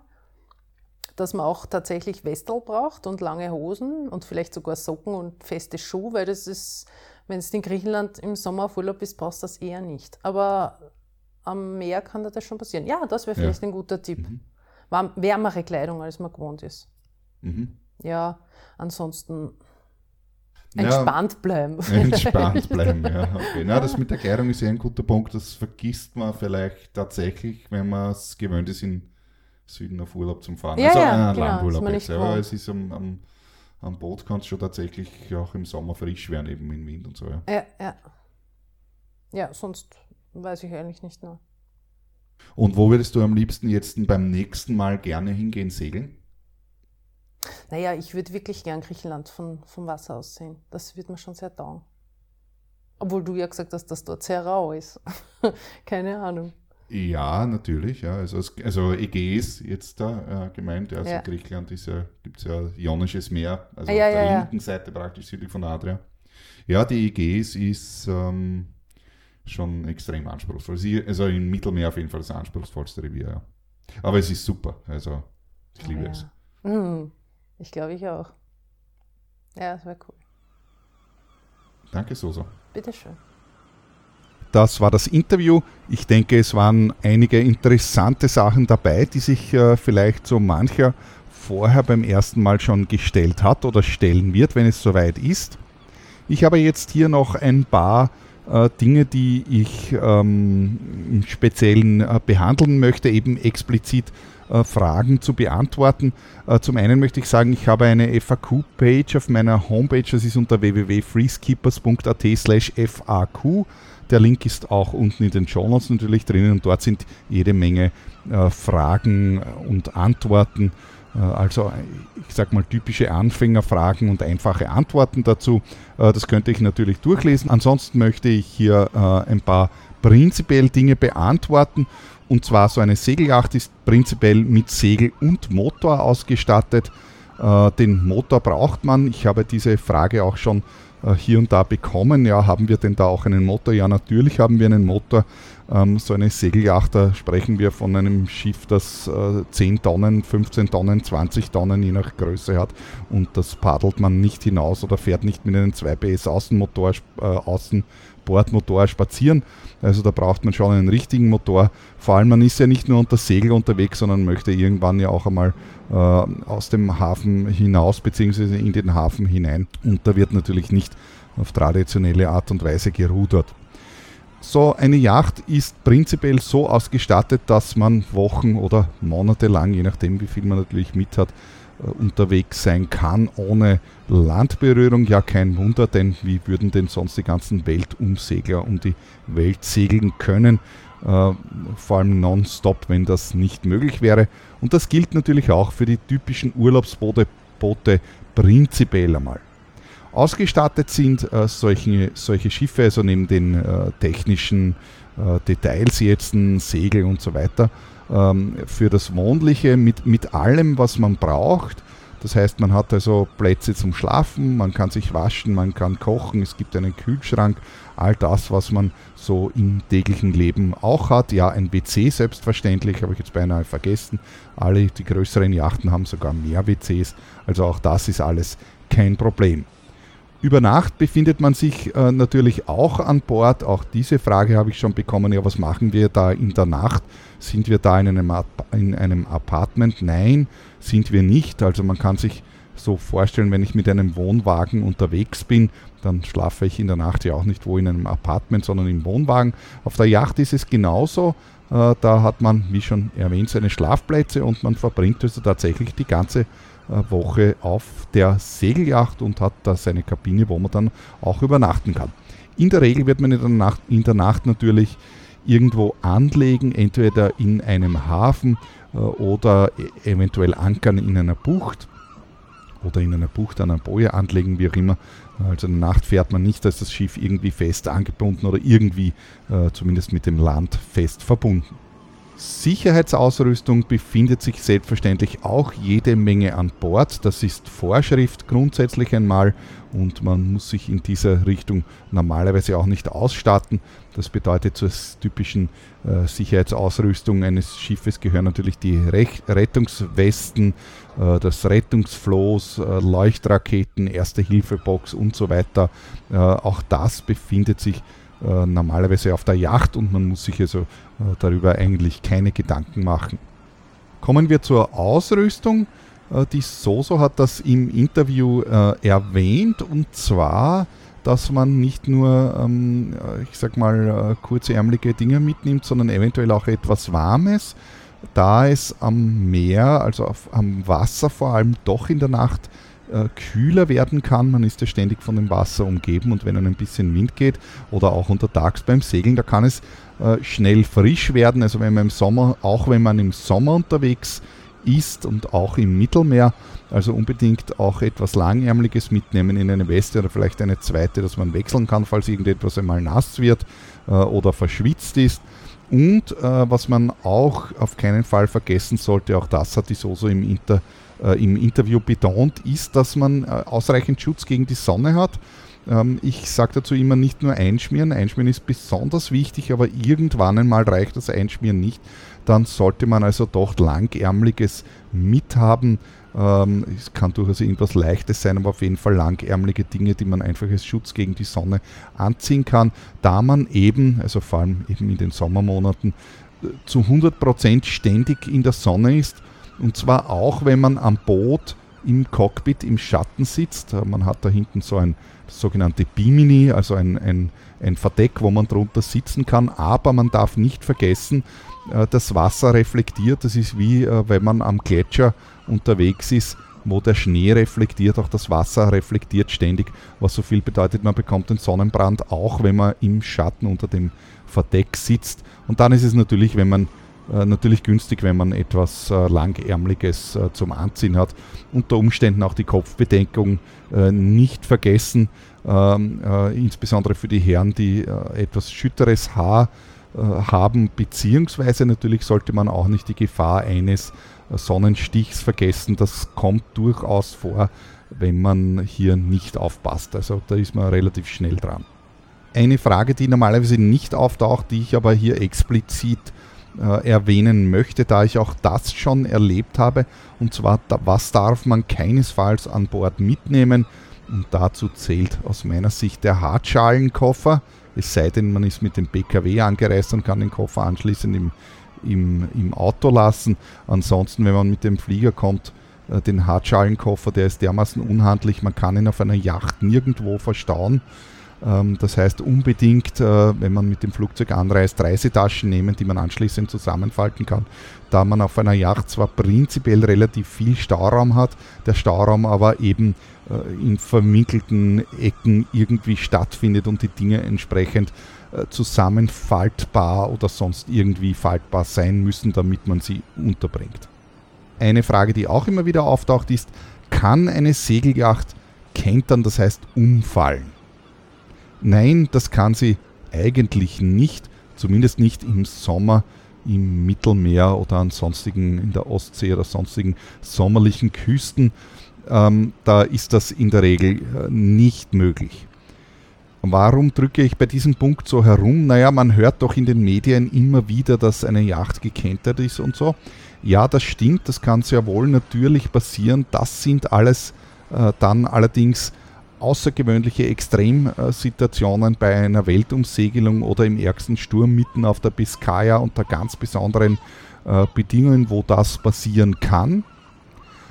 Dass man auch tatsächlich Westel braucht und lange Hosen und vielleicht sogar Socken und feste Schuhe, weil das ist, wenn du in Griechenland im Sommer auf Urlaub bist, brauchst du das eher nicht. Aber am Meer kann das schon passieren. Ja, das wäre vielleicht ja. ein guter Tipp. Mhm. wärmere Kleidung, als man gewohnt ist. Mhm. Ja, ansonsten entspannt ja, bleiben. Entspannt bleiben, ja. Okay. Na, das mit der Kleidung ist ja ein guter Punkt. Das vergisst man vielleicht tatsächlich, wenn man es gewöhnt ist, in Süden auf Urlaub zu fahren. Ja, also ja, äh, genau, Landurlaub jetzt. Aber es ist am, am, am Boot kann es schon tatsächlich auch im Sommer frisch werden, eben im Wind und so. Ja, ja. Ja, ja sonst Weiß ich eigentlich nicht mehr. Und wo würdest du am liebsten jetzt beim nächsten Mal gerne hingehen, segeln? Naja, ich würde wirklich gern Griechenland von, vom Wasser aus sehen. Das wird mir schon sehr taugen. Obwohl du ja gesagt hast, dass dort sehr rau ist. Keine Ahnung. Ja, natürlich. Ja. Also, also Ägäis jetzt da äh, gemeint. Also ja. Griechenland ja, gibt es ja Ionisches Meer, also ja, auf der linken Seite praktisch südlich von Adria. Ja, die Ägäis ist ähm, schon extrem anspruchsvoll. Also im Mittelmeer auf jeden Fall das anspruchsvollste Revier. Ja. Aber es ist super. Also ich liebe oh, ja. es. Mhm. Ich glaube, ich auch. Ja, das wäre cool. Danke, Sosa. Bitteschön. Das war das Interview. Ich denke, es waren einige interessante Sachen dabei, die sich äh, vielleicht so mancher vorher beim ersten Mal schon gestellt hat oder stellen wird, wenn es soweit ist. Ich habe jetzt hier noch ein paar äh, Dinge, die ich ähm, im Speziellen äh, behandeln möchte, eben explizit äh, Fragen zu beantworten. Äh, zum einen möchte ich sagen, ich habe eine FAQ-Page auf meiner Homepage, das ist unter www.freeskippers.at slash FAQ. Der Link ist auch unten in den Notes natürlich drinnen und dort sind jede Menge äh, Fragen und Antworten also ich sage mal typische Anfängerfragen und einfache Antworten dazu. Äh, das könnte ich natürlich durchlesen. Ansonsten möchte ich hier äh, ein paar prinzipiell Dinge beantworten. Und zwar so eine Segelyacht ist prinzipiell mit Segel und Motor ausgestattet. Den Motor braucht man. Ich habe diese Frage auch schon äh, hier und da bekommen. Ja, haben wir denn da auch einen Motor? Ja, natürlich haben wir einen Motor. Ähm, so eine Segelyacht, da sprechen wir von einem Schiff, das äh, 10 Tonnen, 15 Tonnen, 20 Tonnen je nach Größe hat und das paddelt man nicht hinaus oder fährt nicht mit einem 2 PS Außenmotor, äh, Außenbordmotor spazieren. Also da braucht man schon einen richtigen Motor. Vor allem man ist ja nicht nur unter Segel unterwegs, sondern möchte irgendwann ja auch einmal äh, aus dem Hafen hinaus bzw. in den Hafen hinein. Und da wird natürlich nicht auf traditionelle Art und Weise gerudert. So eine Yacht ist prinzipiell so ausgestattet, dass man Wochen oder Monate lang, je nachdem wie viel man natürlich mit hat, unterwegs sein kann ohne Landberührung. Ja, kein Wunder, denn wie würden denn sonst die ganzen Weltumsegler um die Welt segeln können? Äh, vor allem nonstop, wenn das nicht möglich wäre. Und das gilt natürlich auch für die typischen Urlaubsboote Boote prinzipiell einmal. Ausgestattet sind äh, solche, solche Schiffe, also neben den äh, technischen äh, Details jetzt, Segel und so weiter, ähm, für das Wohnliche mit, mit allem, was man braucht. Das heißt, man hat also Plätze zum Schlafen, man kann sich waschen, man kann kochen, es gibt einen Kühlschrank, all das, was man so im täglichen Leben auch hat. Ja, ein WC selbstverständlich, habe ich jetzt beinahe vergessen. Alle die größeren Yachten haben sogar mehr WCs, also auch das ist alles kein Problem. Über Nacht befindet man sich äh, natürlich auch an Bord. Auch diese Frage habe ich schon bekommen. Ja, was machen wir da in der Nacht? Sind wir da in einem, in einem Apartment? Nein, sind wir nicht. Also man kann sich so vorstellen, wenn ich mit einem Wohnwagen unterwegs bin, dann schlafe ich in der Nacht ja auch nicht wo in einem Apartment, sondern im Wohnwagen. Auf der Yacht ist es genauso. Äh, da hat man, wie schon erwähnt, seine Schlafplätze und man verbringt also tatsächlich die ganze Woche auf der Segelyacht und hat da seine Kabine, wo man dann auch übernachten kann. In der Regel wird man in der Nacht, in der Nacht natürlich irgendwo anlegen, entweder in einem Hafen äh, oder eventuell ankern in einer Bucht oder in einer Bucht an einer Boje anlegen, wie auch immer. Also in der Nacht fährt man nicht, da ist das Schiff irgendwie fest angebunden oder irgendwie äh, zumindest mit dem Land fest verbunden. Sicherheitsausrüstung befindet sich selbstverständlich auch jede Menge an Bord. Das ist Vorschrift grundsätzlich einmal und man muss sich in dieser Richtung normalerweise auch nicht ausstatten. Das bedeutet zur typischen äh, Sicherheitsausrüstung eines Schiffes gehören natürlich die Rech Rettungswesten, äh, das Rettungsfloß, äh, Leuchtraketen, Erste-Hilfe-Box und so weiter. Äh, auch das befindet sich äh, normalerweise auf der Yacht und man muss sich also äh, darüber eigentlich keine Gedanken machen. Kommen wir zur Ausrüstung. Äh, die Soso hat das im Interview äh, erwähnt und zwar, dass man nicht nur, ähm, äh, ich sag mal, äh, kurzärmelige Dinge mitnimmt, sondern eventuell auch etwas Warmes, da es am Meer, also auf, am Wasser vor allem doch in der Nacht äh, kühler werden kann. Man ist ja ständig von dem Wasser umgeben und wenn ein bisschen Wind geht oder auch untertags beim Segeln, da kann es äh, schnell frisch werden. Also wenn man im Sommer, auch wenn man im Sommer unterwegs ist und auch im Mittelmeer, also unbedingt auch etwas Langärmliches mitnehmen in eine Weste oder vielleicht eine zweite, dass man wechseln kann, falls irgendetwas einmal nass wird äh, oder verschwitzt ist. Und äh, was man auch auf keinen Fall vergessen sollte, auch das hat die Soso im Inter äh, im Interview betont, ist, dass man äh, ausreichend Schutz gegen die Sonne hat. Ähm, ich sage dazu immer nicht nur einschmieren. Einschmieren ist besonders wichtig, aber irgendwann einmal reicht das Einschmieren nicht. Dann sollte man also doch langärmliches mithaben. Ähm, es kann durchaus irgendwas Leichtes sein, aber auf jeden Fall langärmliche Dinge, die man einfach als Schutz gegen die Sonne anziehen kann, da man eben, also vor allem eben in den Sommermonaten, äh, zu 100% ständig in der Sonne ist und zwar auch, wenn man am Boot im Cockpit im Schatten sitzt. Man hat da hinten so ein sogenannte Bimini, also ein, ein, ein Verdeck, wo man drunter sitzen kann. Aber man darf nicht vergessen, äh, das Wasser reflektiert. Das ist wie äh, wenn man am Gletscher unterwegs ist, wo der Schnee reflektiert, auch das Wasser reflektiert ständig, was so viel bedeutet, man bekommt den Sonnenbrand, auch wenn man im Schatten unter dem Verdeck sitzt. Und dann ist es natürlich, wenn man natürlich günstig, wenn man etwas äh, Langärmliches äh, zum Anziehen hat. Unter Umständen auch die Kopfbedeckung äh, nicht vergessen, ähm, äh, insbesondere für die Herren, die äh, etwas schütteres Haar haben, beziehungsweise natürlich sollte man auch nicht die Gefahr eines Sonnenstichs vergessen. Das kommt durchaus vor, wenn man hier nicht aufpasst. Also da ist man relativ schnell dran. Eine Frage, die normalerweise nicht auftaucht, die ich aber hier explizit äh, erwähnen möchte, da ich auch das schon erlebt habe, und zwar, da, was darf man keinesfalls an Bord mitnehmen? Und dazu zählt aus meiner Sicht der Hartschalenkoffer, es sei denn, man ist mit dem PKW angereist und kann den Koffer anschließend im, im, im Auto lassen. Ansonsten, wenn man mit dem Flieger kommt, äh, den Hartschalenkoffer, der ist dermaßen unhandlich, man kann ihn auf einer Yacht nirgendwo verstauen. Ähm, das heißt unbedingt, äh, wenn man mit dem Flugzeug anreist, Reisetaschen nehmen, die man anschließend zusammenfalten kann, da man auf einer Yacht zwar prinzipiell relativ viel Stauraum hat, der Stauraum aber eben äh, in verwinkelten Ecken irgendwie stattfindet und die Dinge entsprechend äh, zusammenfaltbar oder sonst irgendwie faltbar sein müssen, damit man sie unterbringt. Eine Frage, die auch immer wieder auftaucht, ist, kann eine Segelyacht kentern, das heißt umfallen? Nein, das kann sie eigentlich nicht, zumindest nicht im Sommer im Mittelmeer oder an sonstigen, in der Ostsee oder sonstigen sommerlichen Küsten. Ähm, da ist das in der Regel äh, nicht möglich. Warum drücke ich bei diesem Punkt so herum? Naja, man hört doch in den Medien immer wieder, dass eine Yacht gekentert ist und so. Ja, das stimmt, das kann sehr wohl natürlich passieren. Das sind alles äh, dann allerdings außergewöhnliche Extremsituationen bei einer Weltumsegelung oder im ärgsten Sturm mitten auf der Biskaya unter ganz besonderen äh, Bedingungen, wo das passieren kann.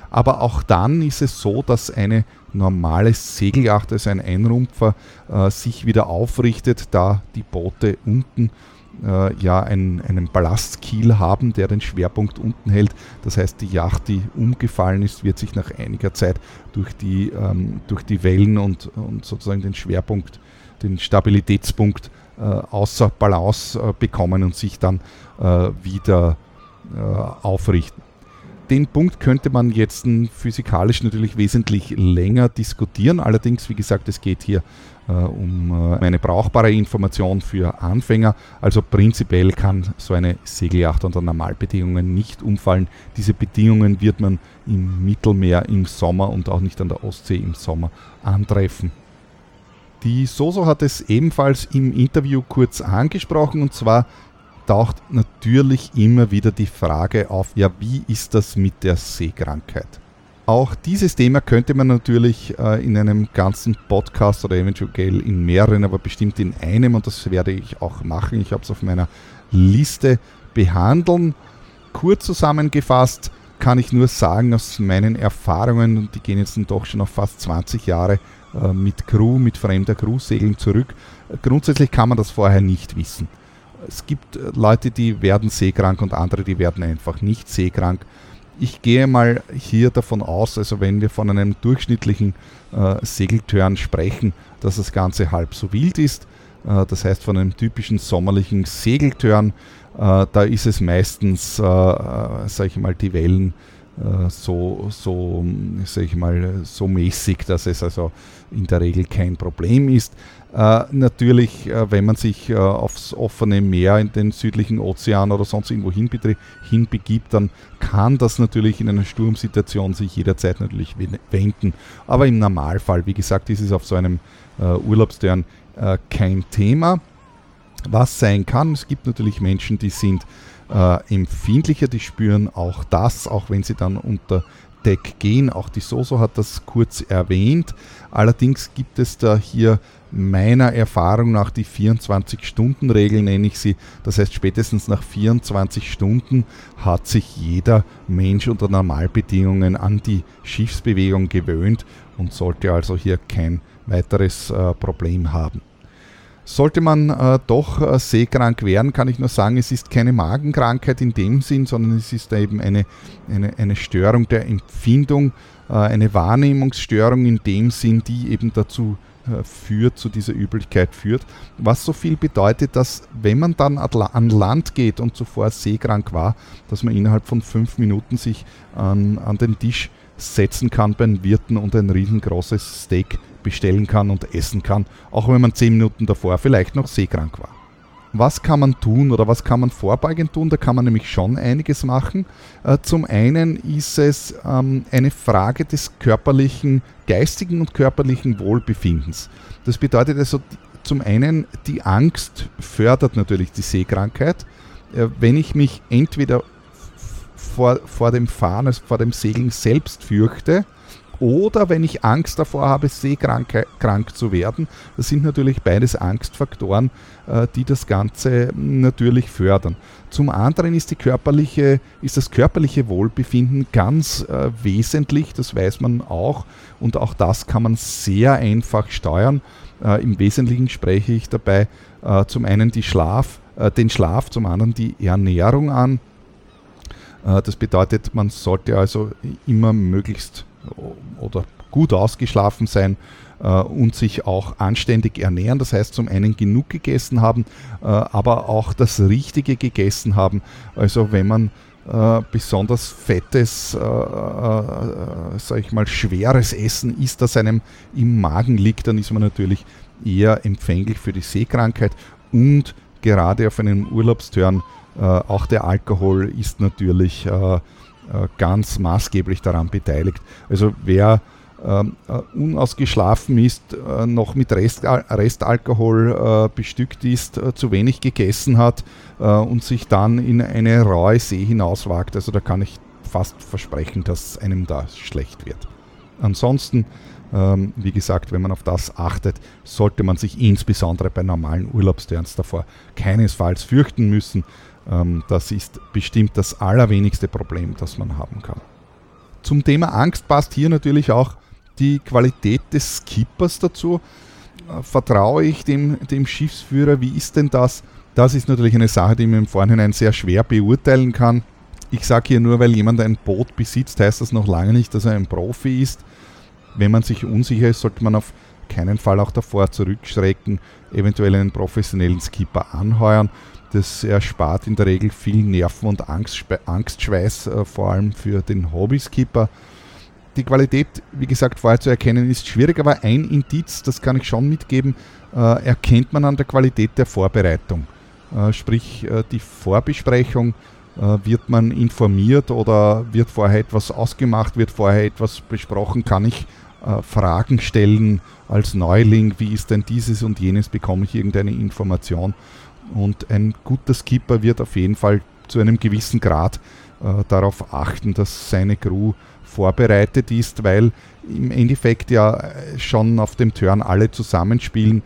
Aber auch dann ist es so, dass eine normale Segelyacht, also ein Einrumpfer, äh, sich wieder aufrichtet, da die Boote unten ja ein, einen Ballastkiel haben, der den Schwerpunkt unten hält. Das heißt, die Yacht, die umgefallen ist, wird sich nach einiger Zeit durch die, ähm, durch die Wellen und, und sozusagen den Schwerpunkt, den Stabilitätspunkt äh, außer Balance äh, bekommen und sich dann äh, wieder äh, aufrichten. Den Punkt könnte man jetzt physikalisch natürlich wesentlich länger diskutieren. Allerdings, wie gesagt, es geht hier äh, um äh, eine brauchbare Information für Anfänger. Also prinzipiell kann so eine Segelyacht unter Normalbedingungen nicht umfallen. Diese Bedingungen wird man im Mittelmeer im Sommer und auch nicht an der Ostsee im Sommer antreffen. Die Soso hat es ebenfalls im Interview kurz angesprochen und zwar taucht natürlich immer wieder die Frage auf, ja, wie ist das mit der Seekrankheit? Auch dieses Thema könnte man natürlich äh, in einem ganzen Podcast oder eventuell in mehreren, aber bestimmt in einem, und das werde ich auch machen, ich habe es auf meiner Liste behandeln. Kurz zusammengefasst kann ich nur sagen, aus meinen Erfahrungen, und die gehen jetzt doch schon auf fast 20 Jahre äh, mit Crew, mit fremder Crew-Segeln zurück, grundsätzlich kann man das vorher nicht wissen. Es gibt äh, Leute, die werden seekrank und andere, die werden einfach nicht seekrank ich gehe mal hier davon aus, also wenn wir von einem durchschnittlichen äh, Segeltörn sprechen, dass das Ganze halb so wild ist. Äh, das heißt, von einem typischen sommerlichen Segeltörn, äh, da ist es meistens, äh, äh sage ich mal, die Wellen so, so, sag ich mal, so mäßig, dass es also in der Regel kein Problem ist. Äh, natürlich, äh, wenn man sich äh, aufs offene Meer in den südlichen Ozean oder sonst irgendwo hinbegibt, dann kann das natürlich in einer Sturmsituation sich jederzeit natürlich wenden. Aber im Normalfall, wie gesagt, ist es auf so einem äh, Urlaubstörn äh, kein Thema. Was sein kann, es gibt natürlich Menschen, die sind äh, empfindlicher, die spüren auch das, auch wenn sie dann unter Deck gehen. Auch die Soso hat das kurz erwähnt. Allerdings gibt es da hier meiner Erfahrung nach die 24-Stunden-Regel, nenne ich sie. Das heißt, spätestens nach 24 Stunden hat sich jeder Mensch unter Normalbedingungen an die Schiffsbewegung gewöhnt und sollte also hier kein weiteres äh, Problem haben. Sollte man äh, doch äh, seekrank werden, kann ich nur sagen, es ist keine Magenkrankheit in dem Sinn, sondern es ist eben eine, eine, eine Störung der Empfindung, äh, eine Wahrnehmungsstörung in dem Sinn, die eben dazu äh, führt, zu dieser Übelkeit führt. Was so viel bedeutet, dass wenn man dann an Land geht und zuvor seekrank war, dass man innerhalb von fünf Minuten sich an, an den Tisch setzen kann beim Wirten und ein riesengroßes Steak bestellen kann und essen kann, auch wenn man zehn Minuten davor vielleicht noch seekrank war. Was kann man tun oder was kann man vorbeugend tun? Da kann man nämlich schon einiges machen. Äh, zum einen ist es ähm, eine Frage des körperlichen, geistigen und körperlichen Wohlbefindens. Das bedeutet also zum einen, die Angst fördert natürlich die Seekrankheit. Äh, wenn ich mich entweder vor, vor dem Fahren, also vor dem Segeln selbst fürchte, oder wenn ich Angst davor habe, seekrank krank zu werden. Das sind natürlich beides Angstfaktoren, äh, die das Ganze natürlich fördern. Zum anderen ist, die körperliche, ist das körperliche Wohlbefinden ganz äh, wesentlich, das weiß man auch und auch das kann man sehr einfach steuern. Äh, Im Wesentlichen spreche ich dabei zum einen Schlaf, äh, den Schlaf, zum anderen die Ernährung an. Das bedeutet, man sollte also immer möglichst oder gut ausgeschlafen sein äh, und sich auch anständig ernähren. Das heißt, zum einen genug gegessen haben, äh, aber auch das Richtige gegessen haben. Also wenn man äh, besonders fettes, äh, äh, sag ich mal, schweres Essen isst, das einem im Magen liegt, dann ist man natürlich eher empfänglich für die Seekrankheit und gerade auf einem Urlaubstörn äh, auch der Alkohol ist natürlich ganz maßgeblich daran beteiligt. Also wer ähm, äh, unausgeschlafen ist, äh, noch mit Rest, Restalkohol äh, bestückt ist, äh, zu wenig gegessen hat äh, und sich dann in eine raue See hinauswagt. Also da kann ich fast versprechen, dass einem da schlecht wird. Ansonsten, ähm, wie gesagt, wenn man auf das achtet, sollte man sich insbesondere bei normalen Urlaubsterns davor keinesfalls fürchten müssen. Ähm, das ist bestimmt das allerwenigste Problem, das man haben kann. Zum Thema Angst passt hier natürlich auch die Qualität des Skippers dazu. Äh, vertraue ich dem, dem Schiffsführer? Wie ist denn das? Das ist natürlich eine Sache, die man im Vorhinein sehr schwer beurteilen kann. Ich sage hier nur, weil jemand ein Boot besitzt, heißt das noch lange nicht, dass er ein Profi ist. Wenn man sich unsicher ist, sollte man auf keinen Fall auch davor zurückschrecken, eventuell einen professionellen Skipper anheuern. Das erspart in der Regel viel Nerven und Angstschweiß, äh, vor allem für den Hobbyskipper. Die Qualität, wie gesagt, vorher zu erkennen, ist schwierig, aber ein Indiz, das kann ich schon mitgeben, äh, erkennt man an der Qualität der Vorbereitung. Äh, sprich, die Vorbesprechung, wird man informiert oder wird vorher etwas ausgemacht, wird vorher etwas besprochen, kann ich Fragen stellen als Neuling, wie ist denn dieses und jenes, bekomme ich irgendeine Information und ein guter Skipper wird auf jeden Fall zu einem gewissen Grad äh, darauf achten, dass seine Crew vorbereitet ist, weil im Endeffekt ja äh, schon auf dem Turn alle zusammenspielen.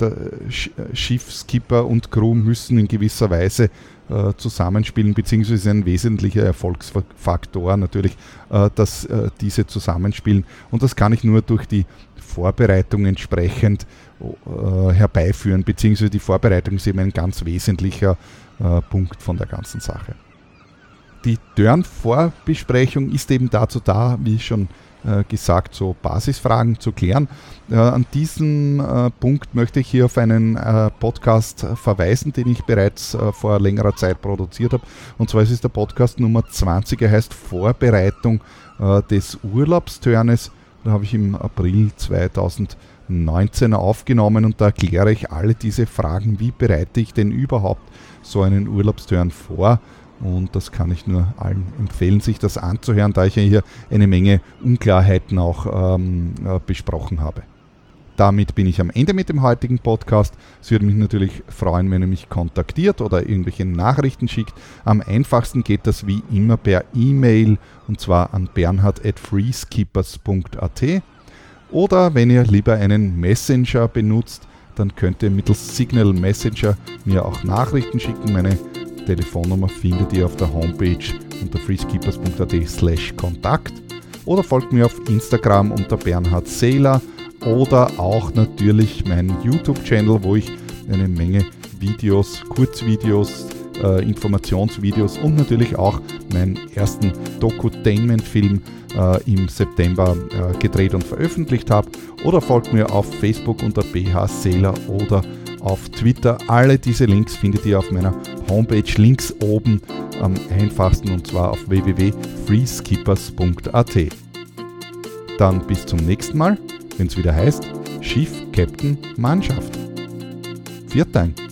Der Sch äh, Schiffskipper und Crew müssen in gewisser Weise äh, zusammenspielen, beziehungsweise ein wesentlicher Erfolgsfaktor natürlich, äh, dass diese zusammenspielen. Und das kann ich nur durch die Vorbereitung entsprechend äh, herbeiführen, beziehungsweise die Vorbereitung ist eben ein ganz wesentlicher äh, Punkt von der ganzen Sache. Die Turn-Vorbesprechung ist eben dazu da, wie schon äh, gesagt, so Basisfragen zu klären. Äh, an diesem äh, Punkt möchte ich hier auf einen äh, Podcast verweisen, den ich bereits vor längerer Zeit produziert habe. Und zwar ist es der Podcast Nummer 20, er heißt Vorbereitung des Urlaubsturnes. Da habe ich im April 2000 19 aufgenommen und da erkläre ich alle diese Fragen, wie bereite ich denn überhaupt so einen Urlaubsturn vor. Und das kann ich nur allen empfehlen, sich das anzuhören, da ich ja hier eine Menge Unklarheiten auch ähm, äh, besprochen habe. Damit bin ich am Ende mit dem heutigen Podcast. Es würde mich natürlich freuen, wenn ihr mich kontaktiert oder irgendwelche Nachrichten schickt. Am einfachsten geht das wie immer per E-Mail und zwar an bernhard.freeskippers.at. Oder wenn ihr lieber einen Messenger benutzt, dann könnt ihr mittels Signal Messenger mir auch Nachrichten schicken. Meine Telefonnummer findet ihr auf der Homepage unter freeskeepers.at slash Kontakt oder folgt mir auf Instagram unter Bernhard Seeler oder auch natürlich meinen YouTube-Channel, wo ich eine Menge Videos, Kurzvideos, äh, Informationsvideos und natürlich auch meinen ersten Dokutainment-Film äh, im September äh, gedreht und veröffentlicht habe. Oder folgt mir auf Facebook unter bhseeler oder auf Twitter. Alle diese Links findet ihr auf meiner Homepage links oben am einfachsten und zwar auf www.freeskippers.at. Dann bis zum nächsten Mal, wenn es wieder heißt Schiff, Captain, Mannschaft. Viert Dank.